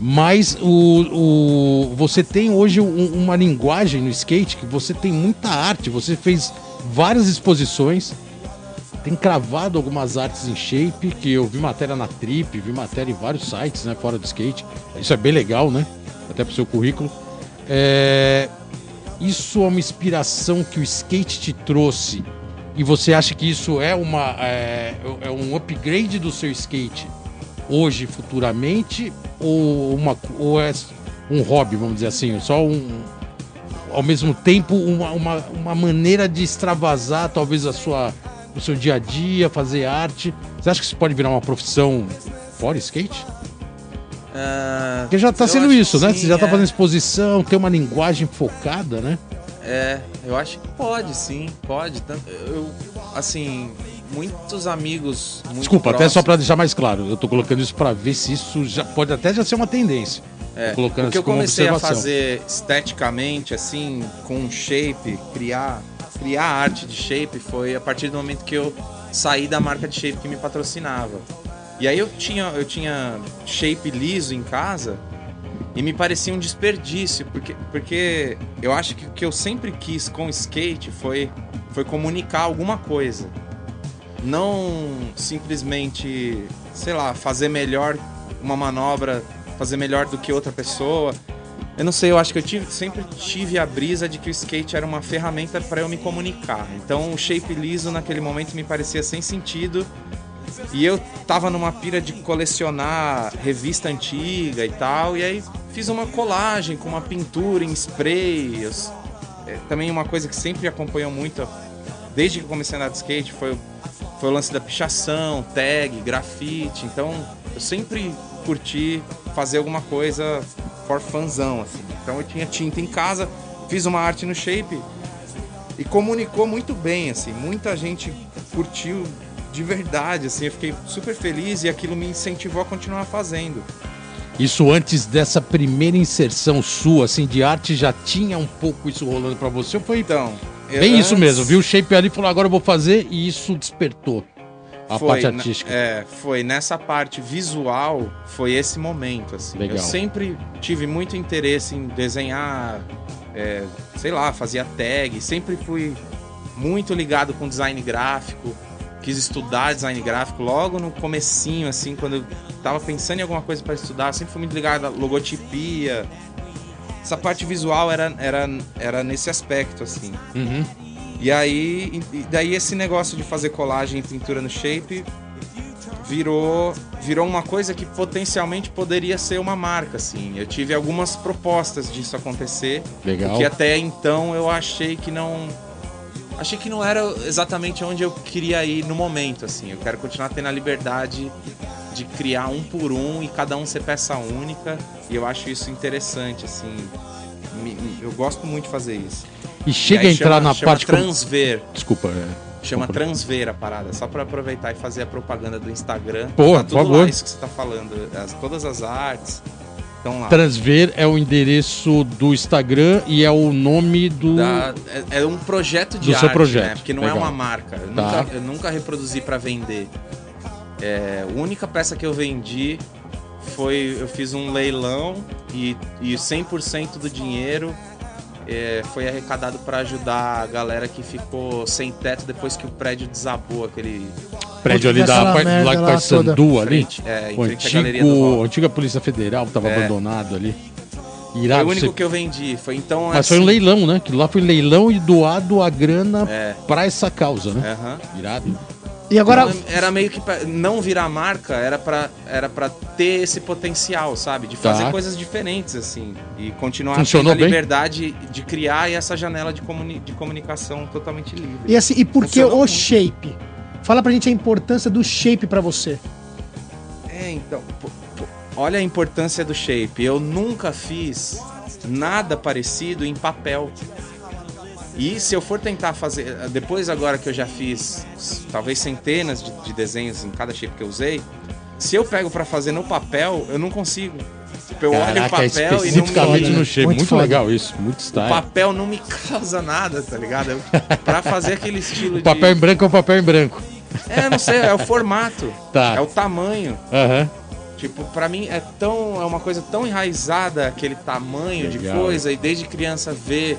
Mas o, o, você tem hoje um- uma linguagem no skate que você tem muita arte. Você fez várias exposições, tem cravado algumas artes em shape, que eu vi matéria na Trip, vi matéria em vários sites, né, fora do skate. Isso é bem legal, né? Até pro seu currículo. É, Isso é uma inspiração que o skate te trouxe e você acha que isso é uma é, é um upgrade do seu skate hoje, futuramente, ou uma ou é um hobby, vamos dizer assim, só um ao mesmo tempo uma, uma, uma maneira de extravasar talvez a sua o seu dia a dia, fazer arte. Você acha que isso pode virar uma profissão fora skate? Ah, Porque já tá eu sendo isso, né? sim, Você já tá é. fazendo exposição, tem uma linguagem focada, né? É, eu acho que pode, sim, pode. Eu, assim, muitos amigos. Muito Desculpa, até só próximos- pra deixar mais claro, eu tô colocando isso pra ver se isso já pode até já ser uma tendência. É, o que eu comecei a fazer esteticamente, assim, com shape, criar, criar arte de shape, foi a partir do momento que eu saí da marca de shape que me patrocinava. E aí eu tinha, eu tinha shape liso em casa e me parecia um desperdício, porque, porque eu acho que o que eu sempre quis com o skate foi, foi comunicar alguma coisa. Não simplesmente, sei lá, fazer melhor uma manobra, fazer melhor do que outra pessoa. Eu não sei, eu acho que eu tive- sempre tive a brisa de que o skate era uma ferramenta para eu me comunicar. Então o shape liso naquele momento me parecia sem sentido. E eu tava numa pira de colecionar revista antiga e tal, e aí fiz uma colagem com uma pintura em spray. É, também uma coisa que sempre acompanhou muito, desde que comecei a andar de skate, foi, foi o lance da pichação, tag, grafite. Então eu sempre curti fazer alguma coisa for fanzão, assim. Então eu tinha tinta em casa, fiz uma arte no shape e comunicou muito bem, assim. Muita gente curtiu de verdade, assim. Eu fiquei super feliz e aquilo me incentivou a continuar fazendo. Isso antes dessa primeira inserção sua, assim, de arte, já tinha um pouco isso rolando pra você? Ou foi Então, bem isso antes- mesmo? Viu o shape ali e falou, agora eu vou fazer, e isso despertou a foi, parte artística. É, foi nessa parte visual, foi esse momento, assim. Legal. Eu sempre tive muito interesse em desenhar, é, sei lá, fazia tag, sempre fui muito ligado com design gráfico, quis estudar design gráfico logo no comecinho, assim, quando eu tava pensando em alguma coisa para estudar, sempre fui muito ligado à logotipia. Essa parte visual era, era, era nesse aspecto, assim. Uhum. E aí, e daí esse negócio de fazer colagem e pintura no shape virou virou uma coisa que potencialmente poderia ser uma marca, assim. Eu tive algumas propostas disso acontecer, Legal. que até então eu achei que não achei que não era exatamente onde eu queria ir no momento, assim. Eu quero continuar tendo a liberdade de criar um por um e cada um ser peça única, e eu acho isso interessante, assim. Eu gosto muito de fazer isso. E chega E a entrar chama- na chama parte. com- transver. Desculpa. é. Chama Transver a parada, só pra aproveitar e fazer a propaganda do Instagram. Pô, tá por tudo favor. lá isso que você tá falando. as- todas as artes estão lá. Transver é o endereço do Instagram e é o nome do. Da- é, é um projeto de Do seu arte, projeto, né? Porque não legal. é uma marca. Eu, Tá. nunca, eu nunca reproduzi pra vender. É, a única peça que eu vendi foi eu fiz um leilão e, e 100% do dinheiro é, foi arrecadado pra ajudar a galera que ficou sem teto depois que o prédio desabou, aquele prédio ali da Aquela par- merda lá que faz. Sandu ali. frente, é, em O antigo, antiga Polícia Federal que tava É. abandonado ali. Foi Irado. o único você- que eu vendi. Foi então. Mas foi um assim, leilão, né? Que lá foi leilão e doado a grana É. pra essa causa, né? aham. Irado. E agora, Então, era meio que pra não virar marca, era pra, era pra ter esse potencial, sabe? De fazer Tá. coisas diferentes, assim. E continuar Funcionou tendo a bem? liberdade de criar e essa janela de, comuni de comunicação totalmente livre. e assim, e por que o muito. shape? Fala pra gente a importância do shape pra você. É, então. pô, pô, olha a importância do shape. Eu nunca fiz nada parecido em papel. E se eu for tentar fazer. Depois, agora que eu já fiz talvez centenas de, de desenhos em cada shape que eu usei, se eu pego pra fazer no papel, eu não consigo. Tipo, eu olho o Caraca, papel e não me, no shape. Muito Muito, legal isso. Muito o style. papel não me [laughs] causa nada, tá ligado? Eu- Pra fazer aquele estilo O papel em de. branco é o papel em branco. É, não sei, é o formato. Tá. É o tamanho. Aham. Tipo, pra mim é tão. É uma coisa tão enraizada aquele tamanho de Legal. coisa, e desde criança ver,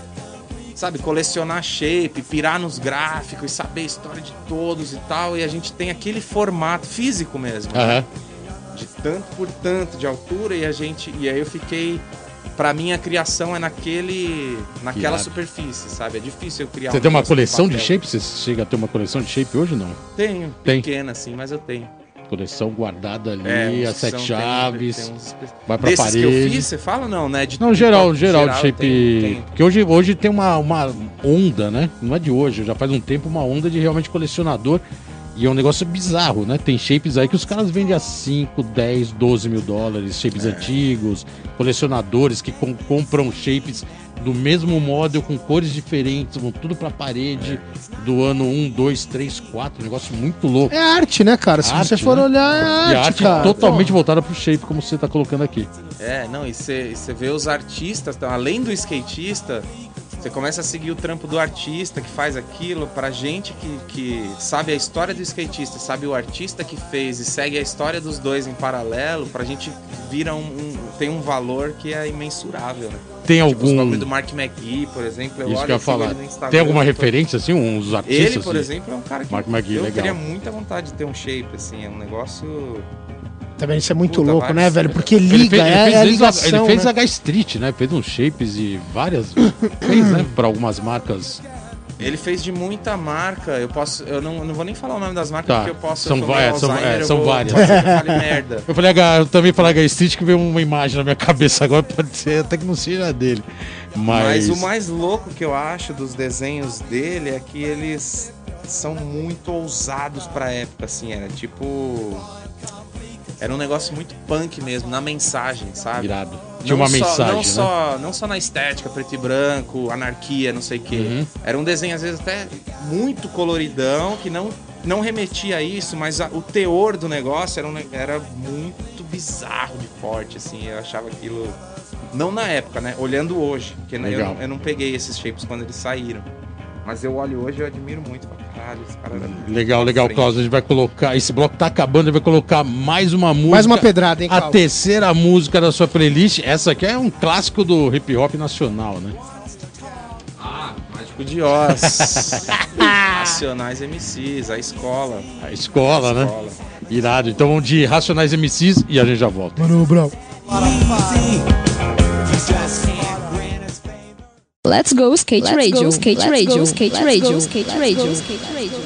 sabe, colecionar shape, pirar nos gráficos, saber a história de todos e tal, e a gente tem aquele formato físico mesmo, né? Aham. de tanto por tanto de altura, e a gente. E aí eu fiquei. Pra mim a criação é naquele. naquela Irado. superfície, sabe? É difícil eu criar Você um tem uma coleção de papel. shape? Você chega a ter uma coleção de shape hoje não? Tenho, Tem. pequena assim, mas eu tenho. Coleção guardada ali, É, as sete chaves, tem- tem uns vai pra Desses parede. que eu fiz, você fala não, né? De, Não, de geral, geral, de shape. tenho- tenho. Porque hoje, hoje tem uma, uma onda, né? Não é de hoje, já faz um tempo uma onda de realmente colecionador. E é um negócio bizarro, né? Tem shapes aí que os caras vendem a 5, 10, 12 mil dólares, shapes É. antigos, colecionadores que com- compram shapes do mesmo model com cores diferentes, vão tudo pra parede É. do ano 1, 2, 3, 4. Um negócio muito louco. É arte, né, cara? Se Arte, você for né? olhar, é e arte, a arte cara. totalmente Pô. voltada pro shape, como você tá colocando aqui. É, não, e você vê os artistas, então, além do skatista, você começa a seguir o trampo do artista que faz aquilo. Pra gente que, que sabe a história do skatista, sabe o artista que fez e segue a história dos dois em paralelo, pra gente vira um, um- tem um valor que é imensurável, né? Tem Tipo, algum. do Mark McGee, por exemplo, eu Isso olho que eu ia sigo falar. Tem alguma referência, assim, uns artistas? Ele, por assim? exemplo, é um cara que Mark McGee, eu legal. teria muita vontade de ter um shape, assim, é um negócio... Também isso é muito Puta, louco, né, velho? Porque Ele liga, fez, ele é, fez é a desde a- ligação, ele fez né? H Street, né? Fez uns shapes e várias. [coughs] fez, né? Pra algumas marcas. Ele fez de muita marca. Eu posso. Eu não, não vou nem falar o nome das marcas Tá. porque eu posso. São eu meio é, são- é, eu são vou- várias. eu. [laughs] Eu falei H, eu também falei H Street que veio uma imagem na minha cabeça agora, pode ser até que não seja dele. Mas. Mas o mais louco que eu acho dos desenhos dele é que eles são muito ousados pra época, assim. Era tipo. Era um negócio muito punk mesmo, na mensagem, sabe? Irado. Tinha Não uma só- mensagem, não né? Só, não só na estética, preto e branco, anarquia, não sei o quê. Uhum. Era um desenho, às vezes, até muito coloridão, que não, não remetia a isso, mas a- o teor do negócio era, um era muito bizarro de forte, assim. Eu achava aquilo. Não na época, né? Olhando hoje. Porque eu, eu não peguei esses shapes quando eles saíram. Mas eu olho hoje e eu admiro muito. Falo, Caralho, esse cara Legal, legal, frente." Klaus. A gente vai colocar. Esse bloco tá acabando, a gente vai colocar mais uma música. Mais uma pedrada, hein, A Cal? terceira música da sua playlist. Essa aqui é um clássico do hip hop nacional, né? Ah, Mágico de Oz. [laughs] Nacionais MCs, a escola. A escola, né? escola. Irado. Então vamos de Racionais MCs e a gente já volta. Mano Brown. Easy. Let's go skate radio, skate radio, skate radio, skate radio, skate radio.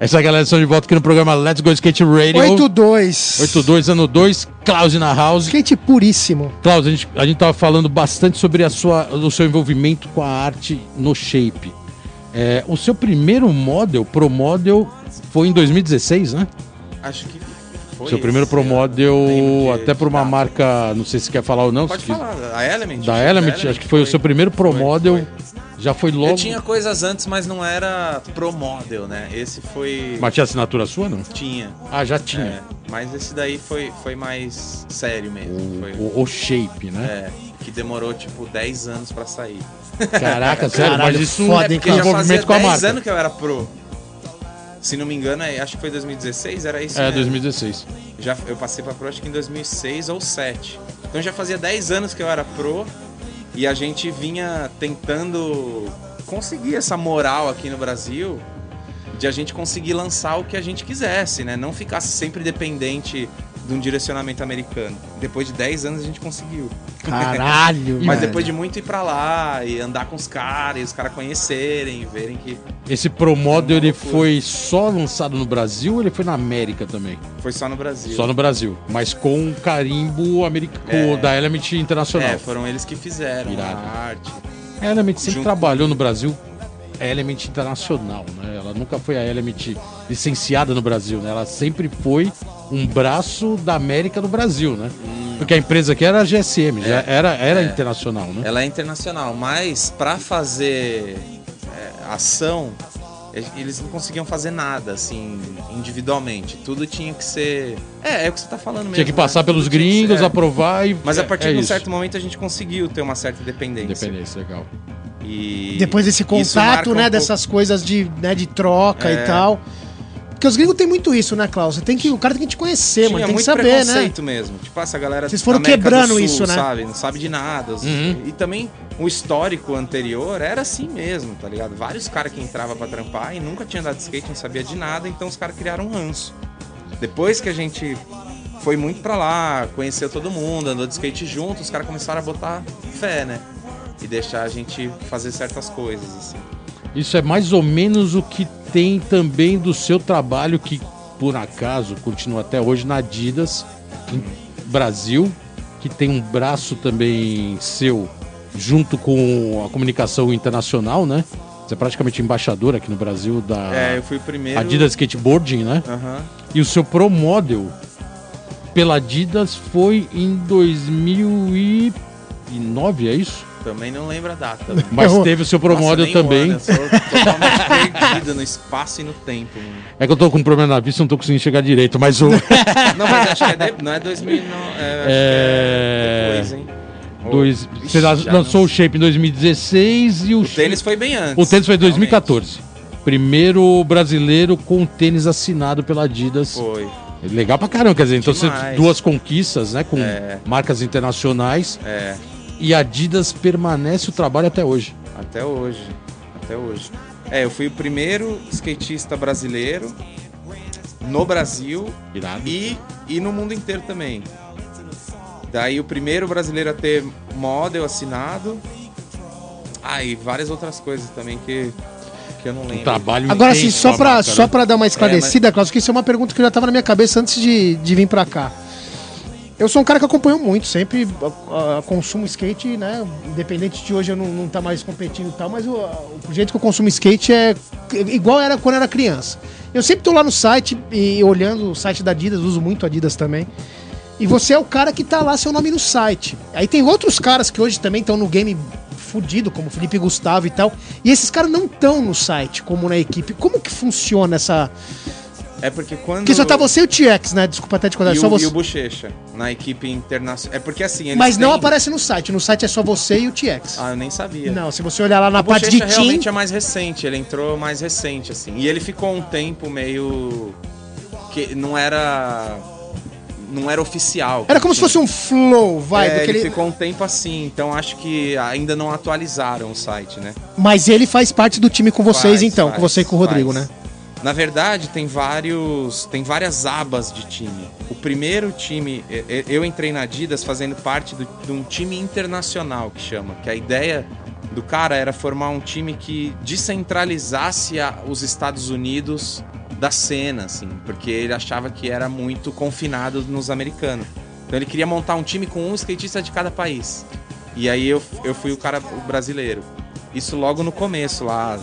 Essa galera estão de volta aqui no programa Let's Go Skate Radio. 8-2. 82, ano 2, Klaus na House. Skate puríssimo. Klaus, a gente, a gente tava falando bastante sobre a sua, o seu envolvimento com a arte no shape. É, o seu primeiro model, Pro Model, foi em 2016, né? Acho que foi. seu primeiro Pro. Model, até por uma marca, não sei se quer falar ou não. Pode falar, a Element. Da Element, acho que foi, o seu primeiro Pro foi, Model. foi. Já foi logo. Eu tinha coisas antes, mas não era Pro Model, né? Esse foi. Mas tinha assinatura sua, não? Tinha. Ah, já tinha. É, mas esse daí foi, foi mais sério mesmo. Foi, O, o shape, né? é, que demorou tipo 10 anos pra sair. Caraca, [laughs] sério, Caralho, mas isso foda, é hein, Porque já fazia envolvimento com a 10 marca. anos que eu era pro. Se não me engano, é- acho que foi 2016, era isso É, mesmo. 2016. Já, eu passei pra pro acho que em 2006 ou 2007. Então já fazia 10 anos que eu era pro e a gente vinha tentando conseguir essa moral aqui no Brasil de a gente conseguir lançar o que a gente quisesse, né? Não ficasse sempre dependente de um direcionamento americano. Depois de 10 anos a gente conseguiu. Caralho, [laughs] Mas mano. depois de muito ir pra lá e andar com os caras, e os caras conhecerem, e verem que Esse Pro Model, ele foi só lançado no Brasil ou ele foi na América também? foi só no Brasil. Só no Brasil. Mas com um carimbo americano, É. da Element Internacional. É, foram eles que fizeram Irado. a arte. A Element sempre Junto trabalhou no Brasil a Element Internacional, né? Ela nunca foi a Element licenciada no Brasil, né? Ela sempre foi um braço da América no Brasil, né? Porque a empresa aqui era a GSM, já era, era é. internacional, né? Ela é internacional, mas pra fazer é, ação, eles não conseguiam fazer nada, assim, individualmente. Tudo tinha que ser. É, é o que você tá falando mesmo. Tinha que passar né? pelos Tudo gringos, ser- é. aprovar e. Mas a é- partir é de um isso. certo momento a gente conseguiu ter uma certa dependência. Independência, legal. E Depois desse contato, marca um né, pouco- dessas coisas de, né, de troca e É. tal. Porque os gringos têm muito isso, né, Klaus? Você tem que, o cara tem que te conhecer, Tinha mano, tem que muito saber, né? preconceito mesmo. Tipo, essa galera Vocês foram quebrando do Sul, isso, né? sabe? Não sabe de nada. Uhum. E também o histórico anterior era assim mesmo, tá ligado? Vários caras que entravam pra trampar e nunca tinha andado de skate, não sabia de nada, então os caras criaram um ranço. Depois que a gente foi muito pra lá, conheceu todo mundo, andou de skate junto, os caras começaram a botar fé, né? E deixar a gente fazer certas coisas, assim. Isso é mais ou menos o que tem também do seu trabalho, que por acaso continua até hoje na Adidas, em Brasil, que tem um braço também seu, junto com a comunicação internacional, né? Você é praticamente embaixador aqui no Brasil da É, eu fui primeiro. Adidas Skateboarding, né? Aham. E o seu Pro Model pela Adidas foi em 2009, é isso? Também não lembro a data. Mas teve o seu Pro Nossa, Model nem um também. ano, eu sou totalmente [laughs] perdido no espaço e no tempo. mano. É que eu tô com um problema na vista, não tô conseguindo chegar direito, mas o. [laughs] Não, mas acho que é de, não é 2000, não. É, acho É. é depois, hein? Dois, você lançou não- o Shape em 2016 e o, O tênis foi bem antes. o tênis foi em realmente. 2014. Primeiro brasileiro com tênis assinado pela Adidas. Foi. Legal pra caramba, quer dizer, então você duas conquistas, né, com É. marcas internacionais É, e a Adidas permanece o trabalho até hoje. até hoje. Até hoje. É, eu fui o primeiro skatista brasileiro no Brasil Irado. e, e no mundo inteiro também. Daí o primeiro brasileiro a ter model assinado. Ah, e várias outras coisas também que, que eu não Um lembro. trabalho Agora, assim, só a pra, marca, só né? pra dar uma esclarecida, Klaus, que isso é uma pergunta que já tava na minha cabeça antes de, de vir pra cá. Eu sou um cara que acompanhou muito, sempre consumo skate, né? Independente de hoje eu não, não tá mais competindo e tal, mas o, o jeito que eu consumo skate é igual era quando eu era criança. Eu sempre tô lá no site e olhando o site da Adidas, uso muito Adidas também. E você é o cara que tá lá seu nome no site. Aí tem outros caras que hoje também estão no game fudido, como Felipe Gustavo e tal. E esses caras não estão no site, como na equipe. Como que funciona essa. É porque quando. Porque só tá você e o TX, né? Desculpa até te contar. e, Só o, e você. o Bochecha na equipe internacional. É porque assim. Eles Mas não têm- aparece no site. No site é só você e o TX. Ah, eu nem sabia. Não, se você olhar lá na O parte de Bochecha team. realmente é mais recente, ele entrou mais recente, assim. E ele ficou um tempo meio. que não era. Não era oficial. Era como se fosse um flow, vai. é, que ele ele- ficou um tempo assim, então acho que ainda não atualizaram o site, né? Mas ele faz parte do time com vocês, Faz, então, faz, com você e com o Rodrigo, faz. né? Na verdade, tem vários, tem várias abas de time. O primeiro time, eu entrei na Adidas fazendo parte do- de um time internacional que chama, que a ideia do cara era formar um time que descentralizasse a- os Estados Unidos da cena, assim, porque ele achava que era muito confinado nos americanos. Então ele queria montar um time com um skatista de cada país. E aí eu, eu fui o cara brasileiro. Isso logo no começo, lá,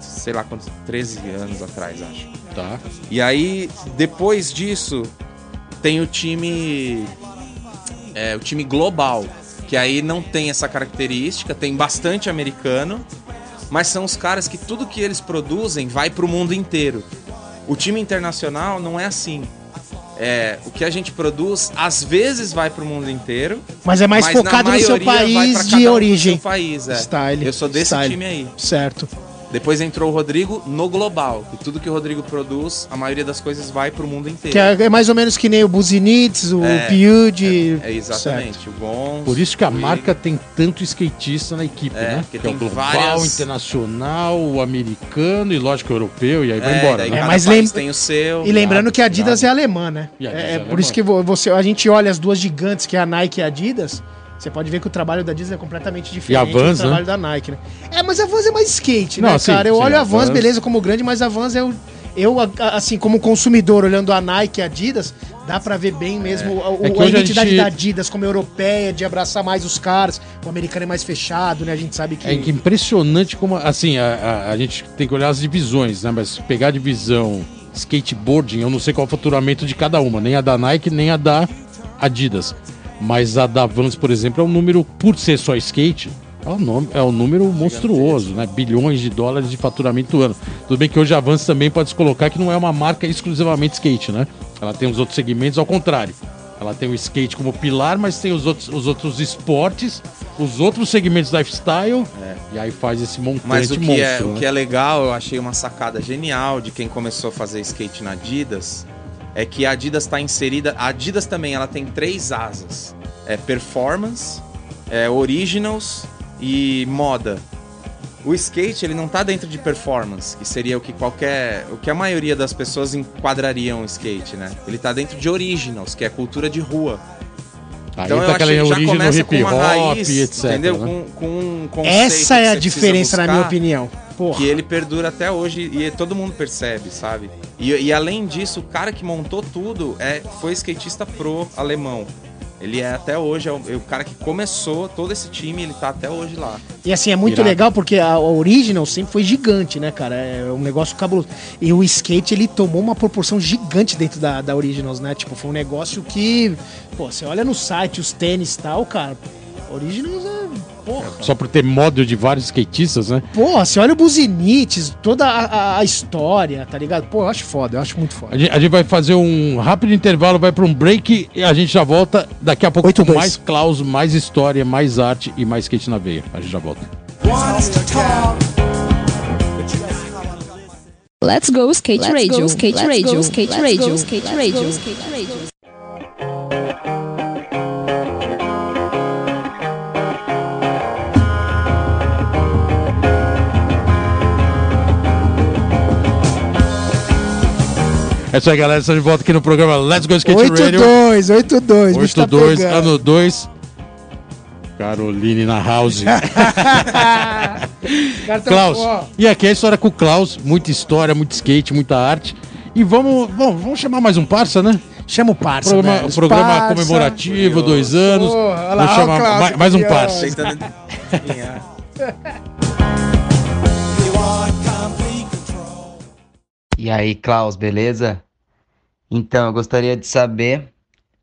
sei lá quantos, 13 anos atrás, acho. Tá. E aí, depois disso, tem o time. É, o time global. Que aí não tem essa característica, tem bastante americano, mas são os caras que tudo que eles produzem vai pro mundo inteiro. O time internacional não é assim. É, o que a gente produz, às vezes vai pro mundo inteiro, Mas é mais mas na focado no seu maioria vai pra país cada de um origem. seu país, é. Style. Eu sou desse Style. time aí. Certo. Depois entrou o Rodrigo no global. E tudo que o Rodrigo produz, a maioria das coisas vai pro mundo inteiro. Que é, é mais ou menos que nem o Buzinitz, o É, Piude. É exatamente, o Gons. Por isso que a marca tem tanto skatista na equipe, É, né? porque Que é o tem global, várias- internacional, o americano e lógico o europeu, e aí vai É, embora. né? É, mas lembra- tem o seu. E lembrando que a Adidas é alemã, né? É, é é por alemã. isso que vo- você, a gente olha as duas gigantes, que é a Nike e a Adidas. Você pode ver que o trabalho da Adidas é completamente diferente Vans, do trabalho da Nike, né? É, mas a Vans é mais skate, Não, né, sim, cara? Eu sim, olho a Vans, Vans- beleza, como grande, mas a Vans eu, eu a- a- assim, como consumidor, olhando a Nike e a Adidas, dá pra ver bem mesmo o- É a hoje a identidade gente- da Adidas como europeia, de abraçar mais os caras. O americano é mais fechado, né? A gente sabe que... É que impressionante como, assim, a, a, a gente tem que olhar as divisões, né? Mas pegar a divisão skateboarding, eu não sei qual é o faturamento de cada uma, nem a da Nike, nem a da Adidas. Mas a da Vans, por exemplo, é um número, por ser só skate, é um, nome, é um número monstruoso, né? Bilhões de dólares de faturamento ano. Tudo bem que hoje a Vans também pode se colocar que não é uma marca exclusivamente skate, né? Ela tem os outros segmentos ao contrário. Ela tem o skate como pilar, mas tem os outros, os outros esportes, os outros segmentos lifestyle, e aí faz esse montante Mas o que, monstro, é, o né? que é legal, eu achei uma sacada genial de quem começou a fazer skate na Adidas, é que a Adidas está inserida. A Adidas também ela tem três asas: é performance, é originals e moda. O skate ele não tá dentro de performance, que seria o que qualquer, o que a maioria das pessoas enquadrariam o skate, né? Ele tá dentro de originals, que é cultura de rua. Aí Então eu tá aquela achei que já origem do começa hip uma hop, raiz, etc. entendeu? né? Com, com um conceito Essa é a diferença, na minha opinião. Porra. que ele perdura até hoje e todo mundo percebe, sabe? E, e além disso, o cara que montou tudo é, foi skatista pro alemão. Ele é até hoje, é o, é o cara que começou todo esse time, ele tá até hoje lá. E assim, é muito legal porque a, a Original sempre foi gigante, né, cara? É um negócio cabuloso. E o skate, ele tomou uma proporção gigante dentro da, da Originals, né? Tipo, foi um negócio que... Pô, você olha no site, os tênis e tal, cara... Originals é... Porra. Só por ter modo de vários skatistas, né? Porra, você olha o Buzinites, toda a, a- a história, tá ligado? Pô, eu acho foda, eu acho muito foda. A gente, a gente vai fazer um rápido intervalo, vai para um break e a gente já volta daqui a pouco Oito, com dois. mais Klaus, mais história, mais arte e mais skate na veia. A gente já volta. Let's go skate Let's radio, go, skate let's radio, go, skate let's radio, go, skate let's radio, skate radio. É isso aí, galera. Estamos de volta aqui no programa Let's Go Skate Radio. 8-2, 8-2, bicho tá 8-2, pegando. ano 2. Caroline na house. [laughs] Tá- Klaus. E aqui é a história com o Klaus. Muita história, muito skate, muita arte. E vamos, bom, vamos chamar mais um parça, né? Chama o parça, Programa, velho, programa parça. comemorativo, dois anos. Porra, lá, o chamar Klaus, mais, mais um parça. [laughs] E aí, Klaus, beleza? Então, eu gostaria de saber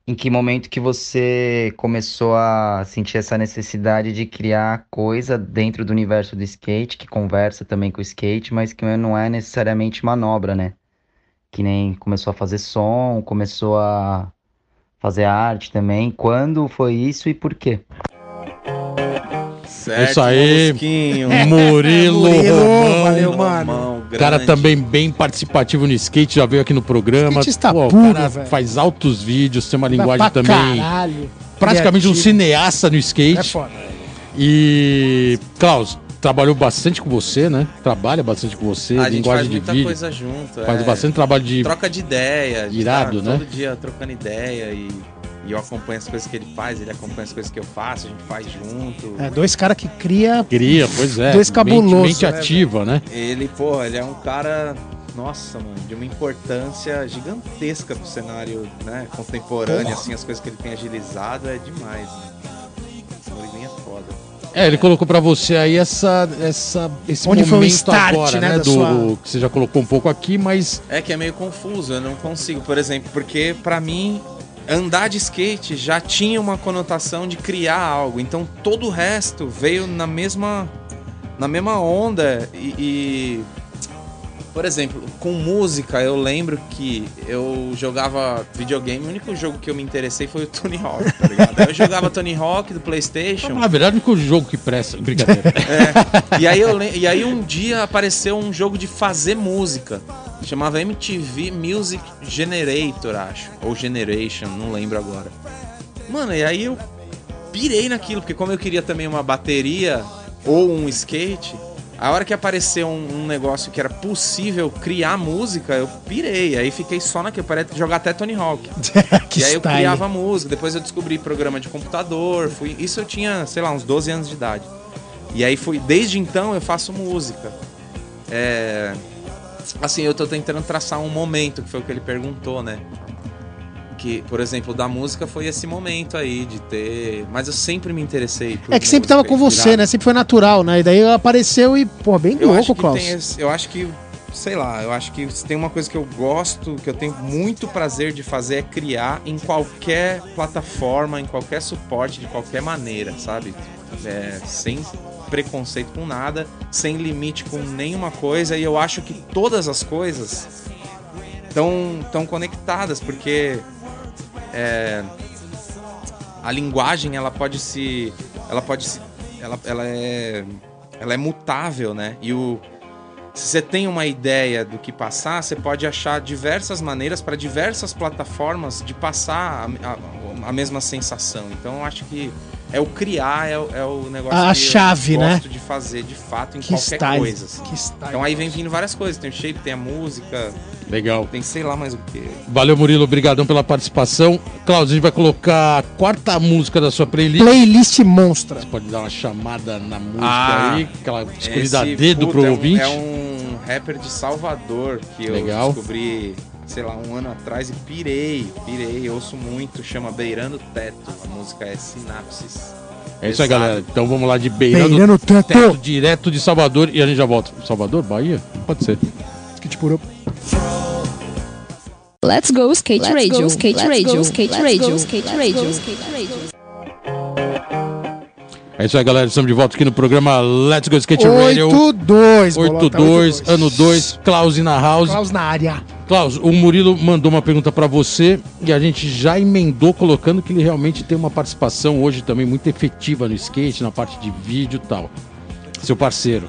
em que momento que você começou a sentir essa necessidade de criar coisa dentro do universo do skate, que conversa também com o skate, mas que não é necessariamente manobra, né? Que nem começou a fazer som, começou a fazer arte também. Quando foi isso e por quê? Certo, isso aí. Murilo, [laughs] Murilo, Romão. valeu, mano. Romão, Cara grande. também bem participativo no skate, já veio aqui no programa. Skatista Pô, puro, o cara velho. faz altos vídeos, tem uma linguagem pra também. Caralho. Praticamente um Criativo. cineasta no skate. É foda. E, Klaus, trabalhou bastante com você, né? Trabalha bastante com você, a gente faz linguagem de muita vídeo. coisa junto. Faz é. bastante trabalho de. Troca de ideia. de Irado, tá né? Todo dia trocando ideia e, e eu acompanho as coisas que ele faz, ele acompanha as coisas que eu faço, a gente faz junto. É, dois caras que cria. Cria, pois é. Dois mente- cabulosos, Mente, né, ativa, né? Ele, porra, ele é um cara, nossa, mano, de uma importância gigantesca pro cenário, né, contemporâneo, Porra. assim, as coisas que ele tem agilizado é demais, né? É foda. É, ele colocou pra você aí essa, essa, esse Onde foi o momento start, agora, né, né? Do, sua- Que você já colocou um pouco aqui, mas É que é meio confuso, eu não consigo, por exemplo, porque pra mim andar de skate já tinha uma conotação de criar algo, então todo o resto veio na mesma na mesma onda e, e- por exemplo, com música eu lembro que eu jogava videogame, o único jogo que eu me interessei foi o Tony Hawk, tá ligado? Eu jogava Tony Hawk do PlayStation. na verdade, o único jogo que presta. Brincadeira. [laughs] É. E aí, eu, e aí um dia apareceu um jogo de fazer música. Chamava MTV Music Generator, acho. Ou Generation, não lembro agora. Mano, e aí eu pirei naquilo, porque como eu queria também uma bateria ou um skate, a hora que apareceu um, um negócio que era possível criar música, eu pirei. Aí fiquei só naquilo, parei de jogar até Tony Hawk. [laughs] que e aí eu style. criava música, depois eu descobri programa de computador, fui, isso eu tinha, sei lá, uns 12 anos de idade. E aí fui, desde então eu faço música. É, assim, eu tô tentando traçar um momento, que foi o que ele perguntou, né? Que, por exemplo, da música foi esse momento aí de ter, mas eu sempre me interessei por É que sempre tava com você, irado. né? Sempre foi natural, né? E daí apareceu e, pô, bem Eu louco, Klaus. esse- eu acho que, sei lá, eu acho que tem uma coisa que eu gosto, que eu tenho muito prazer de fazer é criar em qualquer plataforma, em qualquer suporte, de qualquer maneira, sabe? É, sem preconceito com nada, sem limite com nenhuma coisa, e eu acho que todas as coisas estão tão conectadas, porque é, a linguagem ela pode se ela pode se ela, ela é ela é mutável, né? E o se você tem uma ideia do que passar, você pode achar diversas maneiras para diversas plataformas de passar a, a- a mesma sensação. Então eu acho que é o criar, é, o- é o negócio A que chave, eu né? gosto de fazer de fato em Que qualquer style. coisa. assim. Que style. Então aí vem vindo várias coisas. Tem o shape, tem a música, Legal. tem sei lá mais o que. Valeu, Murilo. Obrigadão pela participação. Klaus, a gente vai colocar a quarta música da sua playlist. Playlist monstra. Você pode dar uma chamada na música Ah, aí, aquela escolhida dedo puta, pro é um- ouvinte. É um rapper de Salvador que Legal. eu descobri, sei lá, um ano atrás e pirei, pirei, ouço muito, chama Beirando Teto. A música é Sinapses. É isso aí, galera. Então vamos lá de Beirando, Beirando teto. Teto, direto de Salvador e a gente já volta. Salvador, Bahia? Pode ser. Skate puro. Let's go skate Let's radio, go, skate let's radio, go, skate let's radio, go, skate let's radio, skate radio. É isso aí, galera. Estamos de volta aqui no programa Let's Go Skate Radio. 8-2, 82, ano 2, Klaus na house. Klaus na área. Klaus, o Murilo mandou uma pergunta pra você e a gente já emendou colocando que ele realmente tem uma participação hoje também muito efetiva no skate, na parte de vídeo e tal. Seu parceiro.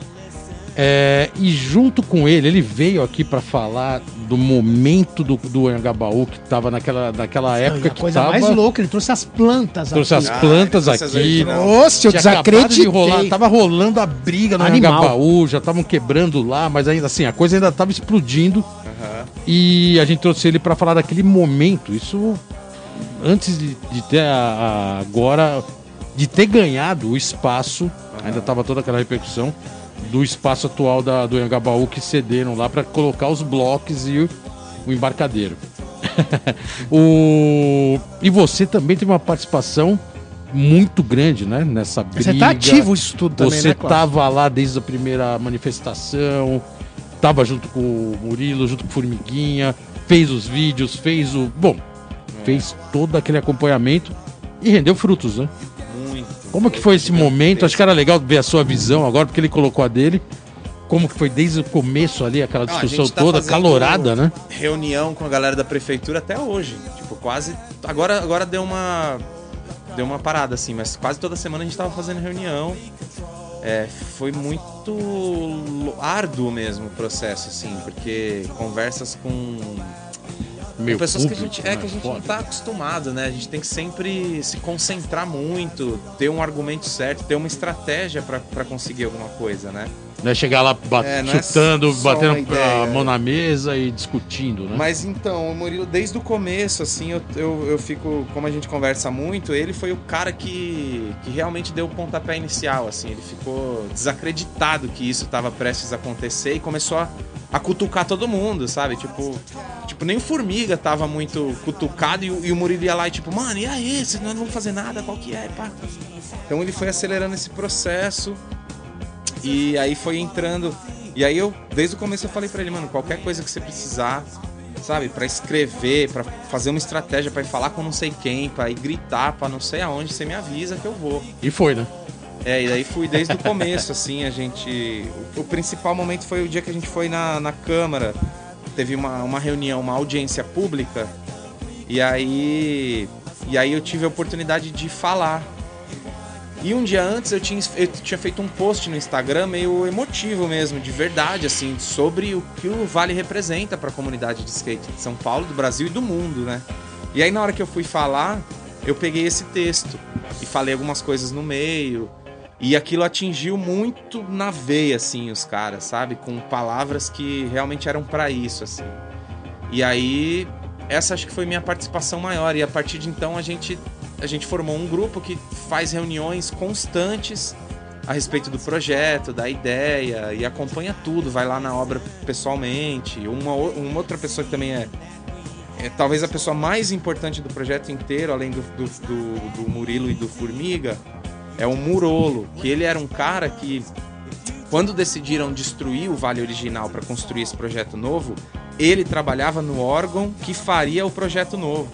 É, e junto com ele, ele veio aqui pra falar do momento do, do Anhangabaú, que tava naquela, naquela Não, época a que coisa tava... mais louca, ele trouxe as plantas Trouxe aqui. as Ah, plantas ele trouxe as aqui. original. Nossa, eu Tinha acabado de desacreditei. rolar, tava rolando a briga no. Anhangabaú, já estavam quebrando lá, mas ainda assim, a coisa ainda tava explodindo. Aham. E a gente trouxe ele pra falar daquele momento. Isso antes de, de ter a, a- agora de ter ganhado o espaço, ainda tava toda aquela repercussão do espaço atual da, do Anhangabaú que cederam lá pra colocar os blocos e o, o embarcadeiro. [laughs] o, e você também teve uma participação muito grande, né, nessa briga. Você tá ativo isso tudo também, Você né, tava lá desde a primeira manifestação, tava junto com o Murilo, junto com o Formiguinha, fez os vídeos, fez o. Bom, fez todo aquele acompanhamento e rendeu frutos, né? Muito. Como que foi esse momento? Acho que era legal ver a sua visão agora, porque ele colocou a dele. Como que foi desde o começo ali, aquela discussão tá toda, calorada, né? Reunião com a galera da prefeitura até hoje. Tipo, quase. Agora, agora deu uma. Deu uma parada, assim, mas quase toda semana a gente tava fazendo reunião. É, foi muito árduo mesmo o processo, assim, porque conversas com Meio pessoas que a público, gente é né? que a gente não Foda. tá acostumado, né? A gente tem que sempre se concentrar muito, ter um argumento certo, ter uma estratégia pra conseguir alguma coisa, né? Não é chegar lá bat- É, é chutando, uma batendo ideia, a mão é. na mesa e discutindo, né? Mas então, o Murilo, desde o começo, assim, eu, eu, eu fico, como a gente conversa muito, ele foi o cara que, que realmente deu o pontapé inicial, assim, ele ficou desacreditado que isso estava prestes a acontecer e começou a, a cutucar todo mundo, sabe? Tipo, tipo, nem o Formiga tava muito cutucado e, o- e o Murilo ia lá e tipo, mano, e aí, vocês não vão fazer nada, qual que é, pá? Então ele foi acelerando esse processo e aí foi entrando. E aí eu, desde o começo eu falei pra ele, mano, qualquer coisa que você precisar, sabe, Pra escrever, pra fazer uma estratégia, pra ir falar com não sei quem, pra ir gritar, pra não sei aonde, você me avisa que eu vou. E foi, né? É, e daí fui desde o começo, assim, a gente. O, o principal momento foi o dia que a gente foi na, na Câmara. Teve uma, uma reunião, uma audiência pública. E aí. E aí eu tive a oportunidade de falar. E um dia antes eu tinha, eu tinha feito um post no Instagram meio emotivo mesmo, de verdade, assim, sobre o que o Vale representa para a comunidade de skate de São Paulo, do Brasil e do mundo, né? E aí na hora que eu fui falar, eu peguei esse texto e falei algumas coisas no meio. E aquilo atingiu muito na veia, assim, os caras, sabe? Com palavras que realmente eram para isso, assim. E aí, essa acho que foi minha participação maior. E a partir de então a gente, a gente formou um grupo que faz reuniões constantes a respeito do projeto, da ideia, e acompanha tudo, vai lá na obra pessoalmente. Uma, uma outra pessoa que também é, é talvez a pessoa mais importante do projeto inteiro, além do, do, do- do Murilo e do Formiga, é o Murolo, que ele era um cara que, quando decidiram destruir o Vale Original para construir esse projeto novo, ele trabalhava no órgão que faria o projeto novo.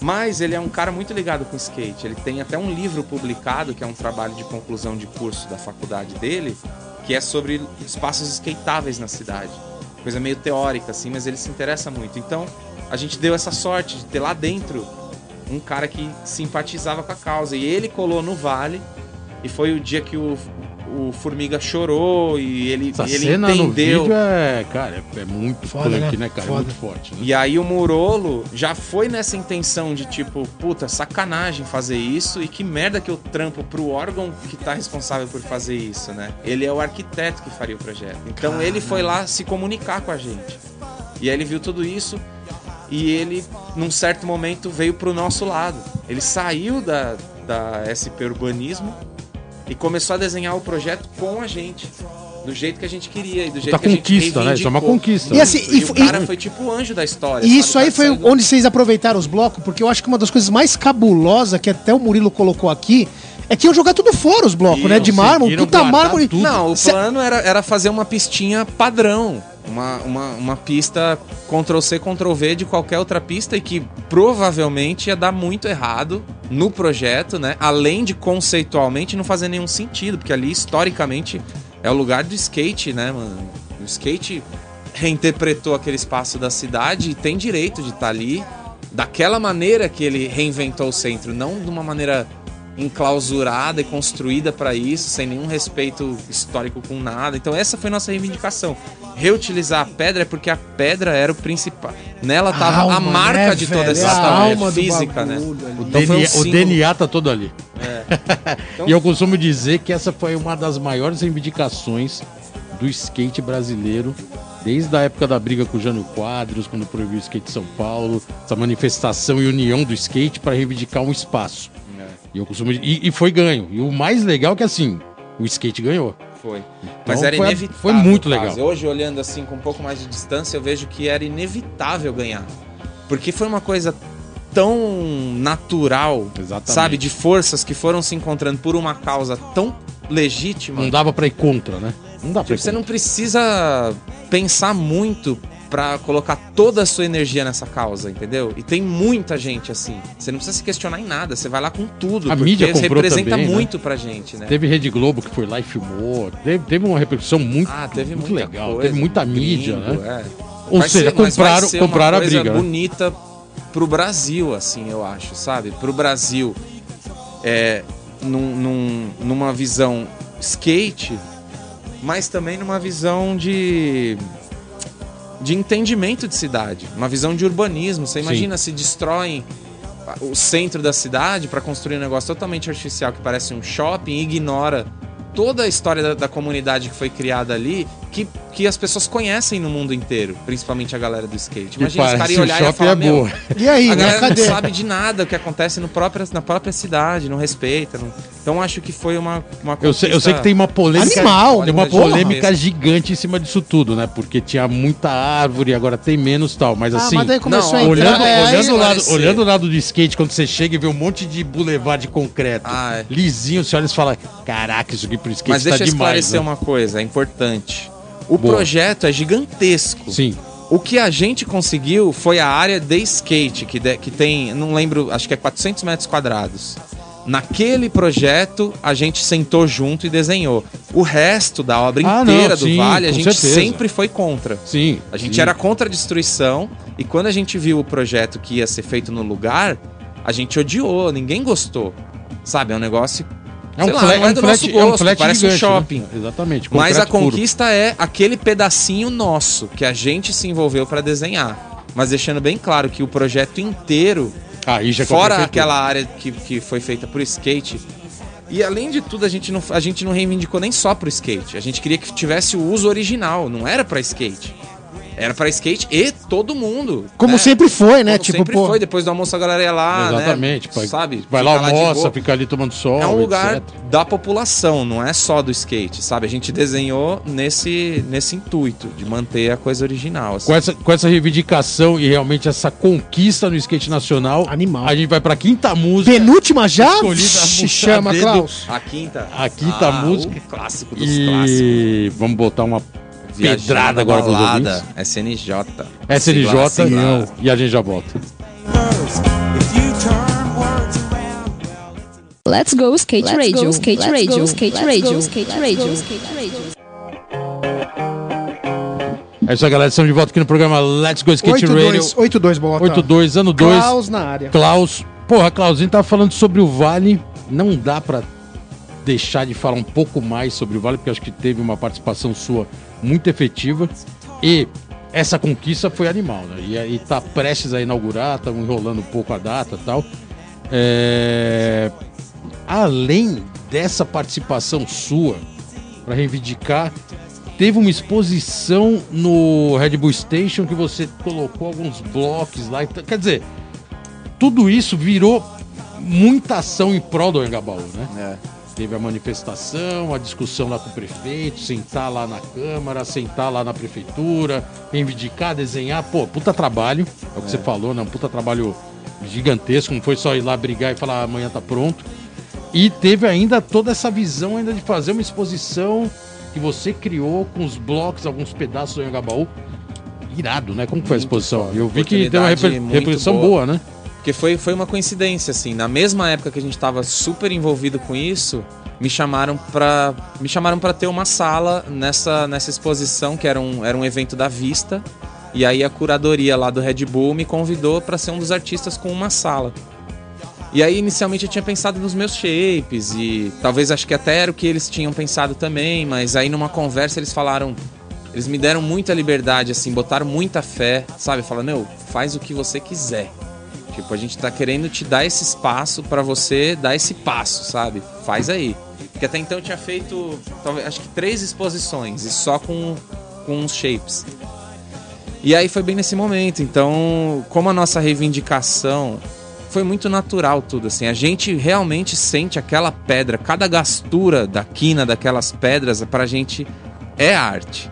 Mas ele é um cara muito ligado com skate. Ele tem até um livro publicado, que é um trabalho de conclusão de curso da faculdade dele, que é sobre espaços skateáveis na cidade. Coisa meio teórica, assim, mas ele se interessa muito. Então, a gente deu essa sorte de ter lá dentro um cara que simpatizava com a causa. E ele colou no Vale, e foi o dia que o, o Formiga chorou, e ele, Essa ele cena no entendeu. vídeo é, cara, é, é muito Foda, punk, né? né, cara? É Foda. muito forte, né? E aí o Murolo já foi nessa intenção de tipo, puta, sacanagem fazer isso e que merda que eu trampo pro órgão que tá responsável por fazer isso, né? Ele é o arquiteto que faria o projeto. Então ele foi lá se comunicar com a gente. E aí ele viu tudo isso e ele, num certo momento, veio pro nosso lado. Ele saiu da, da SP Urbanismo e começou a desenhar o projeto com a gente. Do jeito que a gente queria e do jeito que a gente conquista, né? Isso é uma conquista. E né? assim, E, e, o e- cara foi tipo o anjo da história. E isso aí Tá foi saindo- onde vocês aproveitaram os blocos, porque eu acho que uma das coisas mais cabulosas que até o Murilo colocou aqui é que iam jogar tudo fora os blocos, E né? De mármore, puta mármore. tudo. Não, o plano era, era fazer uma pistinha padrão. Uma, uma, uma pista Ctrl-C, Ctrl-V de qualquer outra pista e que provavelmente ia dar muito errado no projeto, né? Além de conceitualmente não fazer nenhum sentido, porque ali historicamente é o lugar do skate, né, mano? O skate reinterpretou aquele espaço da cidade e tem direito de estar ali daquela maneira que ele reinventou o centro, não de uma maneira enclausurada e construída para isso, sem nenhum respeito histórico com nada. Então essa foi nossa reivindicação. Reutilizar a pedra é porque a pedra era o principal. Nela tava a Alma, marca né, de toda velho? essa É a história física, né? bagulho. O, Então foi um DNA, o. DNA tá todo ali. Então- [laughs] E eu costumo dizer que essa foi uma das maiores reivindicações do skate brasileiro, desde a época da briga com o Jânio Quadros, quando proibiu o skate em São Paulo, essa manifestação e união do skate para reivindicar um espaço. E eu costumo e, e foi ganho. E o mais legal é que assim, o skate ganhou. foi. Mas Então era foi- inevitável. foi muito legal. Hoje, olhando assim com um pouco mais de distância, eu vejo que era inevitável ganhar. Porque foi uma coisa tão natural, Exatamente. sabe? De forças que foram se encontrando por uma causa tão legítima. Não dava pra ir contra, né? Não dá pra ir Tipo, você não contra. precisa pensar muito pra colocar toda a sua energia nessa causa, entendeu? E tem muita gente assim. Você não precisa se questionar em nada, você vai lá com tudo. A mídia comprou representa também, né? muito pra gente, né? Teve Rede Globo que foi lá e filmou. Teve, teve uma repercussão muito, Ah, teve muito legal. coisa, Teve muita gringo, mídia, né? é. Ou Vai seja, ser- compraram, ser uma compraram a coisa briga. né? bonita pro Brasil, assim, eu acho, sabe? Pro Brasil, é, num, num- numa visão skate, mas também numa visão de de entendimento de cidade, uma visão de urbanismo. Você imagina se destroem o centro da cidade para construir um negócio totalmente artificial que parece um shopping e ignora toda a história da, da, comunidade que foi criada ali, que, que as pessoas conhecem no mundo inteiro, principalmente a galera do skate. Imagina os caras olhar e falar, é meu. E aí, a né? galera Cadê? não sabe de nada o que acontece no próprio, na própria cidade, não respeita. não- Então acho que foi uma, uma Eu sei, eu sei que tem uma polêmica. Animal, tem uma porra. polêmica gigante em cima disso tudo, né? Porque tinha muita árvore, agora tem menos tal. Mas Ah, assim. mas daí começou não, a entrar... Olhando, é, olhando, o lado, olhando o lado do skate, quando você chega e vê um monte de boulevard de concreto, Ah, é. lisinho, você olha e fala: Caraca, isso aqui pro skate Mas tá deixa eu demais. esclarecer né? uma coisa, é importante. O Boa. projeto é gigantesco. Sim. O que a gente conseguiu foi a área de skate, que, de- que tem, não lembro, acho que é 400 metros quadrados. Naquele projeto, a gente sentou junto e desenhou. O resto da obra Ah, não, inteira do sim, Vale, a gente certeza. sempre foi contra. Sim. A gente sim. era contra a destruição e quando a gente viu o projeto que ia ser feito no lugar, a gente odiou, ninguém gostou. Sabe, é um negócio. É um sei lá, flat, não é um do flat, nosso é um gosto, flat parece um gigante, shopping. né? Exatamente. Mas a concreto puro. conquista é aquele pedacinho nosso que a gente se envolveu para desenhar. Mas deixando bem claro que o projeto inteiro, já é fora aquela área que, que foi feita pro skate. E além de tudo, a gente, não, a gente não reivindicou nem só pro skate. A gente queria que tivesse o uso original, não era para skate. Era para skate e todo mundo. Como né? sempre foi, né? Como tipo, sempre pô... foi, depois do almoço a galera ia lá, Exatamente. né? vai- sabe? Vai lá, almoça, boa. fica ali tomando sol. É um lugar etc. da população, não é só do skate, sabe? A gente desenhou nesse, nesse intuito de manter a coisa original. assim. Com essa, com essa reivindicação e realmente essa conquista no skate nacional, Animal. a gente vai pra quinta música. Penúltima já? Escolhida a chama. Klaus. A quinta. A quinta Ah, música. O clássico dos clássicos. E vamos botar uma pedrada agora pros balada, ouvintes. SNJ. SNJ Sigla- sigla- e a gente já volta. Let's go skate radio, skate radio, skate radio, skate radio, skate radio. É isso aí, galera. Estamos de volta aqui no programa Let's Go Skate Radio 8-2, 8-2, bota. 82, ano 2. Klaus na área. Klaus. Porra, Klaus, a gente tava falando sobre o Vale. Não dá pra deixar de falar um pouco mais sobre o Vale, porque acho que teve uma participação sua muito efetiva. E essa conquista foi animal, né? E aí tá prestes a inaugurar, estamos enrolando um pouco a data tal. É... Além dessa participação sua, para reivindicar, teve uma exposição no Red Bull Station que você colocou alguns blocos lá. Então, Quer dizer, tudo isso virou muita ação em prol do Engabaú, né? É. Teve a manifestação, a discussão lá com o prefeito, sentar lá na Câmara, sentar lá na Prefeitura, reivindicar, desenhar. Pô, puta trabalho, é o que você falou, né? Um puta trabalho gigantesco, não foi só ir lá brigar e falar amanhã tá pronto. E teve ainda toda essa visão ainda de fazer uma exposição que você criou com os blocos, alguns pedaços do Engabaú. Irado, né? Como foi a exposição? Eu vi que deu uma repercussão boa. boa, né? Porque foi, foi uma coincidência, assim. Na mesma época que a gente tava super envolvido com isso, me chamaram pra, me chamaram pra ter uma sala nessa, nessa exposição, que era um, era um evento da Vista. E aí a curadoria lá do Red Bull me convidou pra ser um dos artistas com uma sala. E aí, inicialmente, eu tinha pensado nos meus shapes e talvez acho que até era o que eles tinham pensado também, mas aí numa conversa eles falaram. Eles me deram muita liberdade, assim, botaram muita fé, sabe? Falaram, meu, faz o que você quiser. Tipo, a gente tá querendo te dar esse espaço pra você dar esse passo, sabe? Faz aí. Porque até então eu tinha feito, talvez, acho que três exposições e só com, com uns shapes. E aí foi bem nesse momento. Então, como a nossa reivindicação foi muito natural tudo assim. A gente realmente sente aquela pedra, cada gastura da quina daquelas pedras pra gente é arte,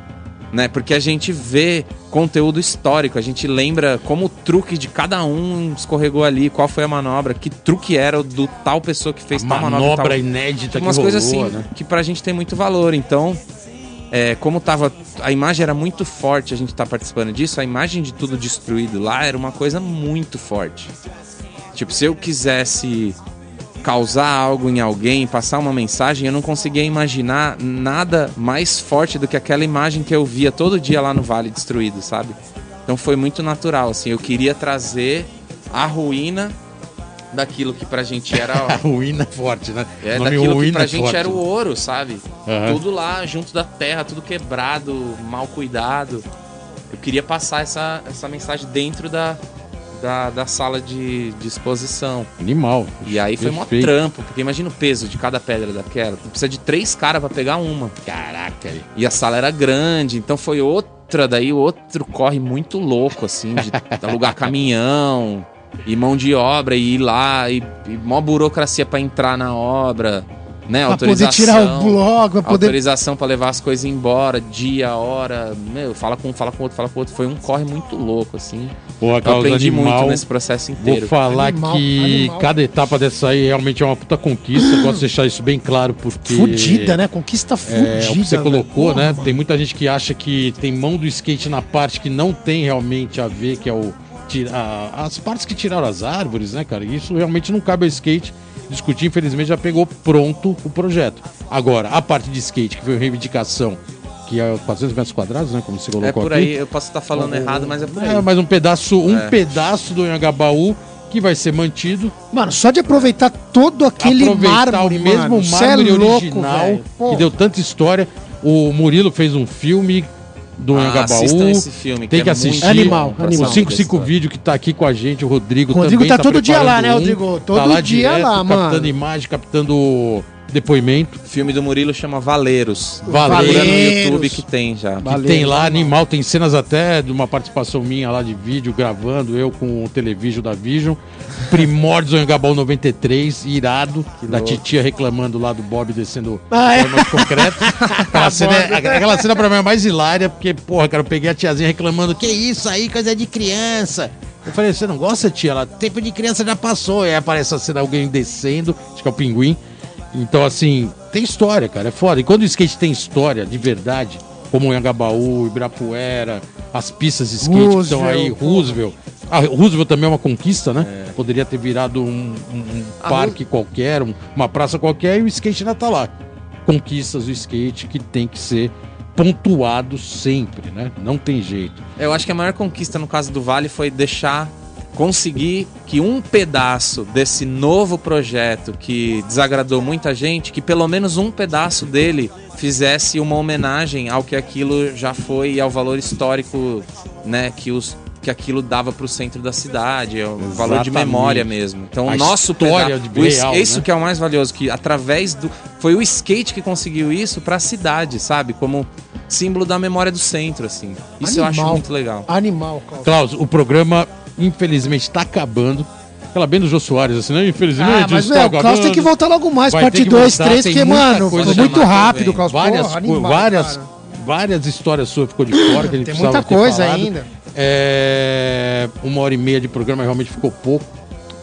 né? Porque a gente vê conteúdo histórico, a gente lembra como o truque de cada um escorregou ali, qual foi a manobra, que truque era o do tal pessoa que fez tal manobra, manobra tal. inédita que umas rolou, coisas assim né? que pra gente tem muito valor. Então, é, como tava. A imagem era muito forte, a gente tá participando disso, a imagem de tudo destruído lá era uma coisa muito forte. Tipo, se eu quisesse causar algo em alguém, passar uma mensagem, eu não conseguia imaginar nada mais forte do que aquela imagem que eu via todo dia lá no Vale destruído, sabe? Então foi muito natural, assim, eu queria trazer a ruína daquilo que pra gente [laughs] A era ruína é forte, né? é, O nome daquilo que ruína pra é gente forte, era o ouro, sabe? Aham. Tudo lá junto da terra, tudo quebrado, mal cuidado. eu queria passar essa, essa mensagem dentro da, da, da sala de, de exposição. Animal. E aí foi mó trampo, porque imagina o peso de cada pedra daquela. Tu precisa de três caras pra pegar uma. Caraca. E a sala era grande, então foi outra, daí outro corre muito louco, assim, de [laughs] alugar caminhão e mão de obra e ir lá, e, e mó burocracia pra entrar na obra, né? Pra poder Autorização. tirar o bloco, pra poder. Autorização pra levar as coisas embora, dia, hora, meu, fala com um, fala com outro, fala com outro. Foi um corre muito louco, assim. Pô, Eu aprendi animal. muito nesse processo Vou inteiro. falar Animal, que animal. cada etapa dessa aí realmente é uma puta conquista. Eu gosto de deixar isso bem claro, porque. Fudida, né? Conquista É, fudida. o que você colocou, Porra, né? mano. Tem muita gente que acha que tem mão do skate na parte que não tem realmente a ver, que é o. tira- as partes que tiraram as árvores, né, cara? Isso realmente não cabe ao skate discutir. Infelizmente já pegou pronto o projeto. Agora, a parte de skate, que foi a reivindicação, que é 400 metros quadrados, né? Como você colocou É por aqui. aí, eu posso estar falando errado, mas é por aí. É, mas um pedaço, um É. pedaço do Anhangabaú que vai ser mantido. Mano, só de aproveitar todo aquele aproveitar mármore, o mesmo mano, cê mármore é louco, original que deu tanta história. O Murilo fez um filme do Ah, assistam esse filme, Tem que que é assistir. muito Animal, animal. O saber 55 da história. vídeo que tá aqui com a gente, o Rodrigo, O Rodrigo também tá todo dia lá, né, Rodrigo? Todo dia direto, lá, mano. captando imagem, captando depoimento. O filme do Murilo chama Valeiros. Valeiros. Procura no YouTube que tem já. Que Valeu, tem lá, animal. tem cenas até de uma participação minha lá de vídeo, gravando, eu com o televídeo da Vision. Primórdios do Anhangabaú 93, irado, da louco. titia reclamando lá do Bob descendo Ah, é? concreto. [laughs] Aquela cena, é- aquela cena pra mim é mais hilária, porque, porra, cara, eu peguei a tiazinha reclamando, que isso aí, coisa de criança. Eu falei, você não gosta, tia? Ela, tempo de criança já passou. E aí aparece a cena, alguém descendo, acho que é o pinguim. Então, assim, tem história, cara, é foda. E quando o skate tem história, de verdade, como o Anhangabaú, Ibirapuera, as pistas de skate que estão aí, Roosevelt, Roosevelt. Ah, Roosevelt também é uma conquista, né? Poderia ter virado um, um- um A parque qualquer, um- uma praça qualquer, e o skate ainda tá lá. Conquistas do skate que tem que ser pontuado sempre, né? Não tem jeito. Eu acho que a maior conquista no caso do Vale foi deixar conseguir que um pedaço desse novo projeto que desagradou muita gente, que pelo menos um pedaço dele fizesse uma homenagem ao que aquilo já foi e ao valor histórico, né, que os que aquilo dava para o centro da cidade, é o valor de Exatamente. memória mesmo. Então, A o nosso história peda- de o real, isso né? que é o mais valioso, que através do foi o skate que conseguiu isso para a cidade, sabe? Como símbolo da memória do centro, assim. Isso eu acho Animal. muito legal. Animal, Klaus. Klaus, o programa, infelizmente, tá acabando. Aquela bem do Jô Soares, assim, né? Infelizmente, Ah, mas, está velho, o Klaus tem que voltar logo mais, Vai parte que 2, voltar, 3, tem porque, mano, foi muito rápido. Klaus. várias, Porra, animal, várias, cara. várias histórias suas ficou de fora que a gente Tem muita coisa falado. ainda. É, uma hora e meia de programa realmente ficou pouco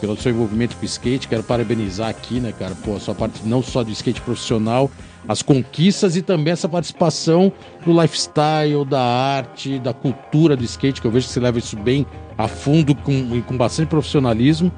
pelo seu envolvimento com o skate. Quero parabenizar aqui, né, cara? Pô, a sua parte não só do skate profissional, as conquistas e também essa participação do lifestyle, da arte, da cultura do skate, que eu vejo que você leva isso bem a fundo com, e com bastante profissionalismo.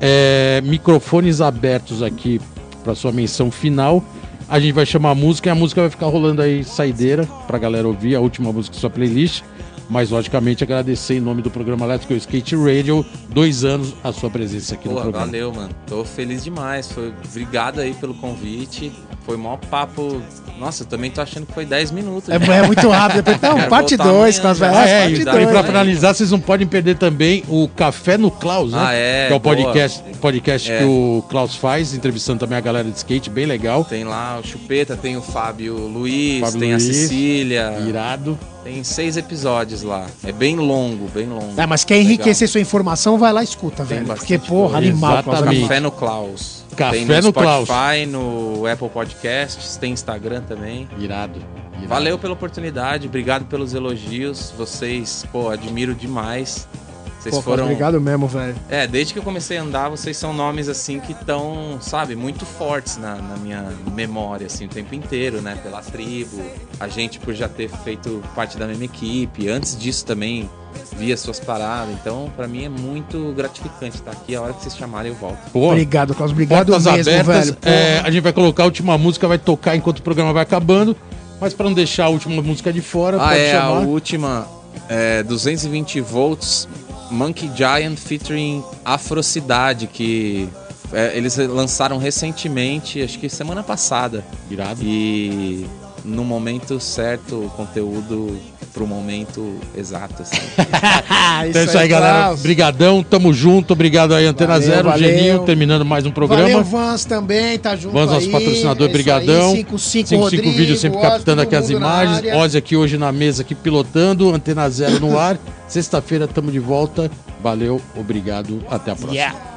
É, microfones abertos aqui para sua menção final. A gente vai chamar a música e a música vai ficar rolando aí saideira pra galera ouvir a última música da sua playlist. Mas, logicamente, agradecer em nome do programa Go Skate Radio, dois anos, a sua presença aqui no Pô, programa. valeu, mano. Tô feliz demais. Foi... Obrigado aí pelo convite. Foi maior papo. Nossa, eu também tô achando que foi 10 minutos. É, é muito rápido. [laughs] Não, Quero parte voltar 2 amanhã com as velhas. Ah, é, e, pra né? finalizar, vocês não podem perder também o Café no Klaus, né? Ah, é, Que é o boa. podcast, podcast É. que o Klaus faz, entrevistando também a galera de skate, bem legal. Tem lá o Chupeta, tem o Fábio Luiz, Fábio tem Luiz. a Cecília. Irado. Tem seis episódios lá. É bem longo, bem longo. É, mas quer enriquecer sua informação, vai lá e escuta, Tem velho. Porque, porra, animal. Exatamente. Café no Klaus. Café tem no, no Klaus. Spotify, no Apple Podcasts, tem Instagram também. Irado. irado. Valeu pela oportunidade, obrigado pelos elogios. Vocês, pô, admiro demais. Vocês Pô, Klaus, foram. Obrigado mesmo, velho. É, desde que eu comecei a andar, vocês são nomes assim que estão, sabe, muito fortes na, na minha memória, assim, o tempo inteiro, né? Pela tribo, a gente por já ter feito parte da mesma equipe. Antes disso também via suas paradas. Então, pra mim é muito gratificante estar aqui. A hora que vocês chamarem, eu volto. Pô, Obrigado, Klaus. Obrigado Portas mesmo, abertas. velho. É, a gente vai colocar a última música, vai tocar enquanto o programa vai acabando. Mas pra não deixar a última música de fora, Ah, pode é, chamar. a última é, 220 volts Monkey Giant featuring Afrocidade, que é, eles lançaram recentemente, acho que semana passada. Irado. E no momento certo o conteúdo pro momento exato. Assim. [laughs] então é isso aí, galera. Klaus. Brigadão, tamo junto. Obrigado aí, Antena valeu, Zero, valeu. Geninho, terminando mais um programa. Valeu, Vans também, tá junto Vans, nosso patrocinador, é brigadão. 55 vídeos sempre captando aqui as imagens. Ozzy aqui hoje na mesa, aqui pilotando. Antena Zero no ar. [laughs] Sexta-feira tamo de volta. Valeu, obrigado. Até a próxima. Yeah.